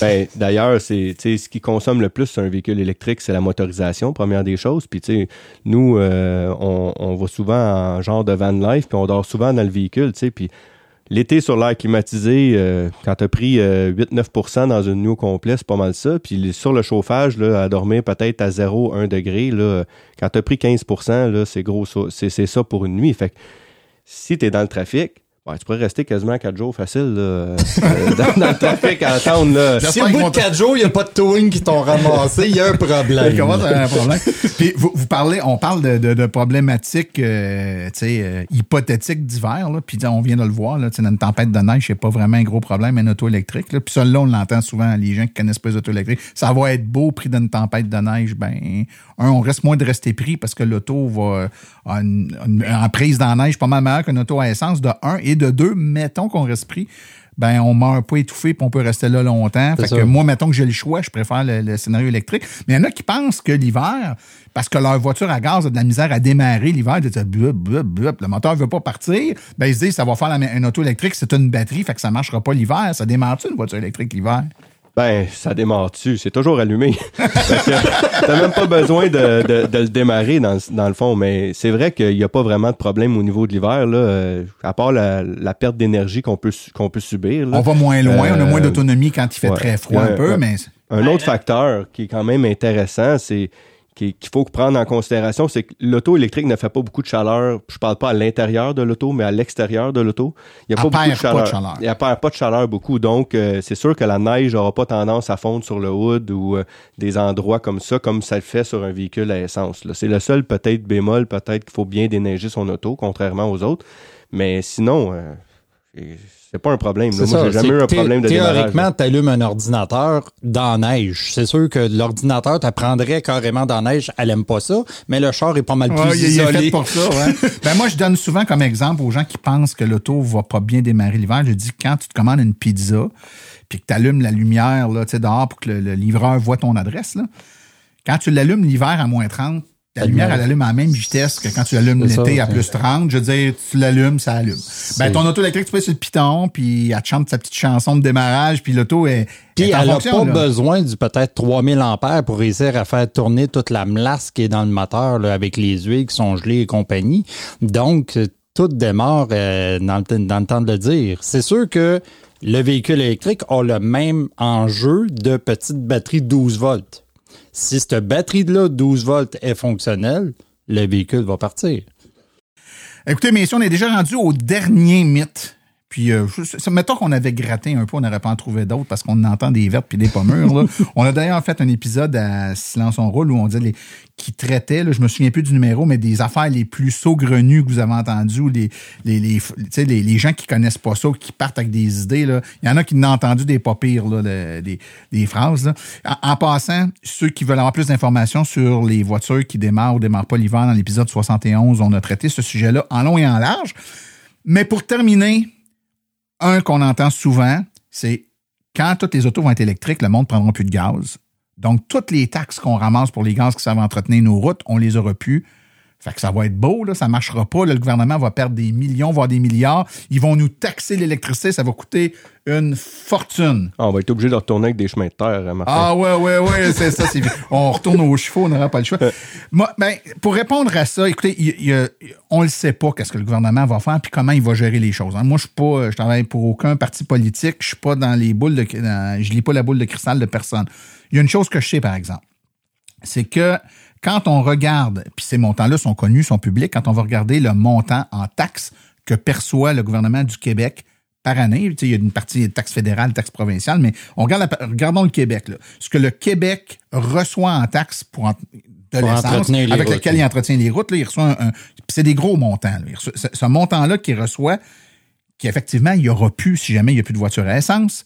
Ben, d'ailleurs, c'est tu sais, ce qui consomme le plus sur un véhicule électrique, c'est la motorisation, première des choses. Puis tu sais, nous, euh, on, on va souvent en genre de van life, puis on dort souvent dans le véhicule, tu sais, puis l'été sur l'air climatisé, euh, quand t'as pris euh, 8-9% dans une nuit au complet, c'est pas mal ça. Puis sur le chauffage, là, à dormir peut-être à 0-1 degré, là, quand t'as pris 15%, là, c'est gros, c'est ça pour une nuit. Fait que si t'es dans le trafic, ouais, tu pourrais rester quasiment 4 jours facile là, euh, [LAUGHS] dans, dans le trafic à attendre. Là. Si au bout de 4 jours, il n'y a pas de towing qui t'ont ramassé, il y a un problème. Il un problème. Puis vous, vous parlez, on parle de, de, de problématiques euh, tu sais, euh, hypothétiques d'hiver. Puis on vient de le voir, là, tu sais, dans une tempête de neige, c'est pas vraiment un gros problème, un auto électrique. Là. Puis ça, là, on l'entend souvent, les gens qui connaissent pas les autos électriques. Ça va être beau pris d'une tempête de neige. Ben, un, on reste moins de rester pris parce que l'auto va a une, une- en prise dans la neige pas mal meilleure qu'une auto à essence, de un. Et de deux, mettons qu'on reste pris. Ben, on meurt pas étouffé puis on peut rester là longtemps. Fait ça. que moi, mettons que j'ai le choix, je préfère le, le scénario électrique. Mais il y en a qui pensent que l'hiver, parce que leur voiture à gaz a de la misère à démarrer l'hiver, le moteur veut pas partir, ben ils se disent ça va faire la- une auto électrique, c'est une batterie, fait que ça marchera pas l'hiver. Ça démarre-tu une voiture électrique l'hiver? Ben, ça démarre dessus. C'est toujours allumé. [LAUGHS] T'as même pas besoin de, de, de le démarrer dans, le- dans le fond. Mais c'est vrai qu'il n'y a pas vraiment de problème au niveau de l'hiver, là, euh, à part la, la perte d'énergie qu'on peut, su- qu'on peut subir. là. On va moins loin, on a Euh, moins d'autonomie quand il fait ouais. très froid un peu, mais Un autre facteur qui est quand même intéressant, c'est qu'il faut prendre en considération, c'est que l'auto électrique ne fait pas beaucoup de chaleur. Je parle pas à l'intérieur de l'auto, mais à l'extérieur de l'auto. Il n'y a Elle pas beaucoup de pas chaleur. de chaleur. Il ne perd pas de chaleur beaucoup. Donc, euh, c'est sûr que la neige n'aura pas tendance à fondre sur le hood ou euh, des endroits comme ça, comme ça le fait sur un véhicule à essence. là. C'est le seul peut-être bémol, peut-être qu'il faut bien déneiger son auto, contrairement aux autres. Mais sinon, euh, c'est- pas un problème. là. Moi, j'ai jamais eu un problème de. Théoriquement, tu allumes un ordinateur dans la neige. C'est sûr que l'ordinateur t'apprendrait carrément dans la neige. Elle aime pas ça, mais le char est pas mal plus Ouais, il, il est isolé. fait pour ça, ouais. [LAUGHS] ben moi, je donne souvent comme exemple aux gens qui pensent que l'auto va pas bien démarrer l'hiver. Je dis quand tu te commandes une pizza, puis que tu allumes la lumière là, tu sais, dehors pour que le, le livreur voit ton adresse, là, quand tu l'allumes l'hiver à moins 30, la lumière, elle allume à la même vitesse que quand tu l'allumes C'est l'été à plus 30. Je veux dire, tu l'allumes, ça allume. Ben, ton auto électrique, tu peux sur le piton, puis elle te chante sa petite chanson de démarrage, puis l'auto est, Puis elle n'a pas là. besoin du peut-être 3000 ampères pour réussir à faire tourner toute la melasse qui est dans le moteur là, avec les huiles qui sont gelées et compagnie. Donc, tout démarre euh, dans, le, dans le temps de le dire. C'est sûr que le véhicule électrique a le même enjeu de petite batterie 12 volts. Si cette batterie-là 12 volts est fonctionnelle, le véhicule va partir. Écoutez, messieurs, on est déjà rendu au dernier mythe. Puis, euh, je- mettons qu'on avait gratté un peu, on n'aurait pas en trouvé d'autres parce qu'on entend des vertes puis des pommures. Là. [LAUGHS] on a d'ailleurs fait un épisode à Silence on roule où on disait les, qui traitait, là, je me souviens plus du numéro, mais des affaires les plus saugrenues que vous avez entendues, ou les, les, les, les, les gens qui connaissent pas ça, ou qui partent avec des idées. Là. Il y en a qui n'ont entendu des pas pires, là, le- des, des phrases. Là. En, en passant, ceux qui veulent avoir plus d'informations sur les voitures qui démarrent ou démarrent pas l'hiver, dans l'épisode 71, on a traité ce sujet-là en long et en large. Mais pour terminer, un qu'on entend souvent, c'est quand toutes les autos vont être électriques, le monde ne prendra plus de gaz. Donc, toutes les taxes qu'on ramasse pour les gaz qui servent à entretenir nos routes, on les aura plus. Fait que ça va être beau, là, ça marchera pas. là, le gouvernement va perdre des millions, voire des milliards. Ils vont nous taxer l'électricité, ça va coûter une fortune. Ah, on va être obligé de retourner avec des chemins de terre, hein, Martin. Ah ouais, ouais, ouais, c'est ça. c'est- On retourne aux chevaux, on n'aura pas le choix. [LAUGHS] Moi, ben, pour répondre à ça, écoutez, il- il on ne sait pas qu'est-ce que le gouvernement va faire puis comment il va gérer les choses. hein. Moi, je suis pas, je travaille pour aucun parti politique, je suis pas dans les boules de, dans- je lis pas la boule de cristal de personne. Il y a une chose que je sais, par exemple, c'est que quand on regarde, puis ces montants-là sont connus, sont publics, quand on va regarder le montant en taxes que perçoit le gouvernement du Québec par année, tu sais, il y a une partie taxe fédérale, taxe provinciale, mais on regarde la- regardons le Québec. Là. Ce que le Québec reçoit en taxes pour en- de l'essence, avec routes, lequel il entretient les routes, là, il reçoit un, c'est des gros montants. là. Il reçoit- ce, ce montant-là qu'il reçoit, qui effectivement, il n'y aura plus si jamais il n'y a plus de voiture à essence,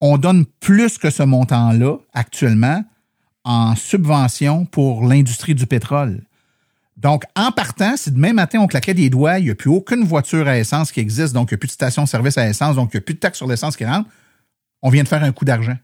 on donne plus que ce montant-là actuellement en subvention pour l'industrie du pétrole. Donc, en partant, si demain matin on claquait des doigts, il n'y a plus aucune voiture à essence qui existe, donc il n'y a plus de station-service à essence, donc il n'y a plus de taxes sur l'essence qui rentre, on vient de faire un coup d'argent.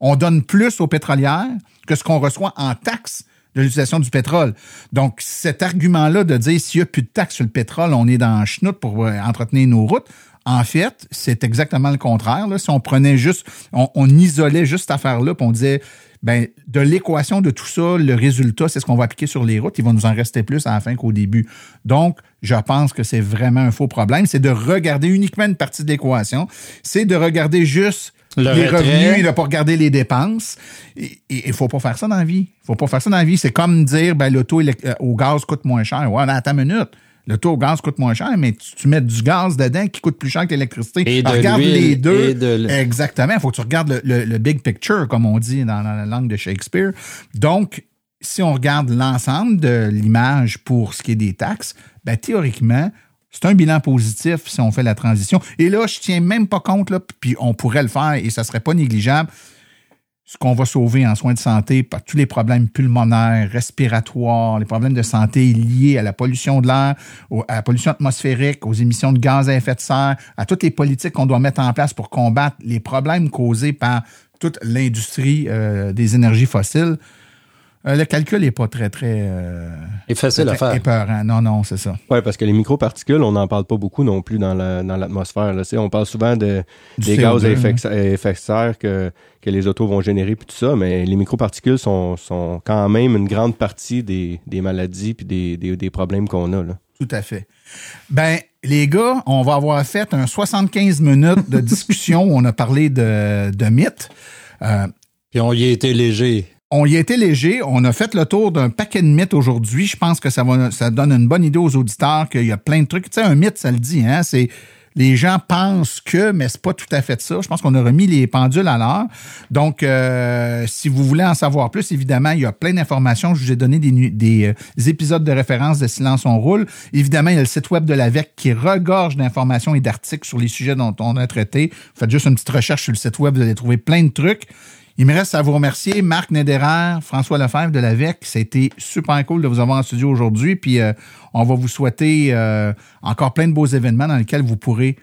On donne plus aux pétrolières que ce qu'on reçoit en taxes de l'utilisation du pétrole. Donc, cet argument-là de dire s'il n'y a plus de taxes sur le pétrole, on est dans le chenoute pour euh, entretenir nos routes, en fait, c'est exactement le contraire. Là. Si on prenait juste, on, on isolait juste cette affaire-là, puis on disait ben, de l'équation de tout ça, le résultat, c'est ce qu'on va appliquer sur les routes. Il va nous en rester plus à la fin qu'au début. Donc, je pense que c'est vraiment un faux problème. C'est de regarder uniquement une partie de l'équation. C'est de regarder juste Le les retrait. revenus et de pas regarder les dépenses. Et il faut pas faire ça dans la vie. Il faut pas faire ça dans la vie. C'est comme dire, ben, l'auto euh, au gaz coûte moins cher. Ouais, mais attends une minute. L'auto au gaz coûte moins cher, mais tu, tu mets du gaz dedans qui coûte plus cher que l'électricité. De Regarde les deux. et de l- Exactement. Il faut que tu regardes le, le- le big picture, comme on dit dans, dans la langue de Shakespeare. Donc, si on regarde l'ensemble de l'image pour ce qui est des taxes, ben, théoriquement, c'est un bilan positif si on fait la transition. Et là, je tiens même pas compte, là, puis on pourrait le faire et ça serait pas négligeable. Ce qu'on va sauver en soins de santé par tous les problèmes pulmonaires, respiratoires, les problèmes de santé liés à la pollution de l'air, à la pollution atmosphérique, aux émissions de gaz à effet de serre, à toutes les politiques qu'on doit mettre en place pour combattre les problèmes causés par toute l'industrie euh, des énergies fossiles. Euh, le calcul n'est pas très, très euh, Et facile à faire. épeurant. Non, non, c'est ça. Oui, parce que les microparticules, on n'en parle pas beaucoup non plus dans la- dans l'atmosphère. là. On parle souvent de, des CO2, gaz à effet, hein. effet de serre que, que les autos vont générer puis tout ça, mais les microparticules sont, sont quand même une grande partie des, des maladies puis des, des, des problèmes qu'on a. Là. Tout à fait. Ben, les gars, on va avoir fait un 75 minutes de discussion où on a parlé de, de mythes. Euh, Puis on y a été léger. On y a été léger. On a fait le tour d'un paquet de mythes aujourd'hui. Je pense que ça, donne une bonne idée aux auditeurs qu'il y a plein de trucs. Tu sais, un mythe, ça le dit, hein? Les gens pensent que, mais c'est pas tout à fait ça. Je pense qu'on a remis les pendules à l'heure. Donc, euh, si vous voulez en savoir plus, évidemment, il y a plein d'informations. Je vous ai donné des, euh, des épisodes de référence de Silence on roule. Évidemment, il y a le site web de l'AVEC qui regorge d'informations et d'articles sur les sujets dont on a traité. Faites juste une petite recherche sur le site web, vous allez trouver plein de trucs. Il me reste à vous remercier, Marc Nederer, François Lefebvre de l'AVEC. Ça a été super cool de vous avoir en studio aujourd'hui. Puis euh, on va vous souhaiter euh, encore plein de beaux événements dans lesquels vous pourrez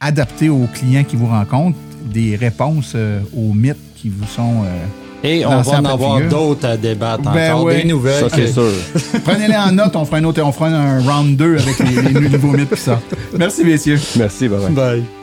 adapter aux clients qui vous rencontrent des réponses euh, aux mythes qui vous sont. euh, Et on va en avoir d'autres à débattre Ben encore, oui. des nouvelles. Ça, c'est sûr. [LAUGHS] Prenez-les en note, on fera un autre, on fera un round 2 avec les, les nouveaux mythes qui sortent. Merci, messieurs. Merci, bye bye. Bye.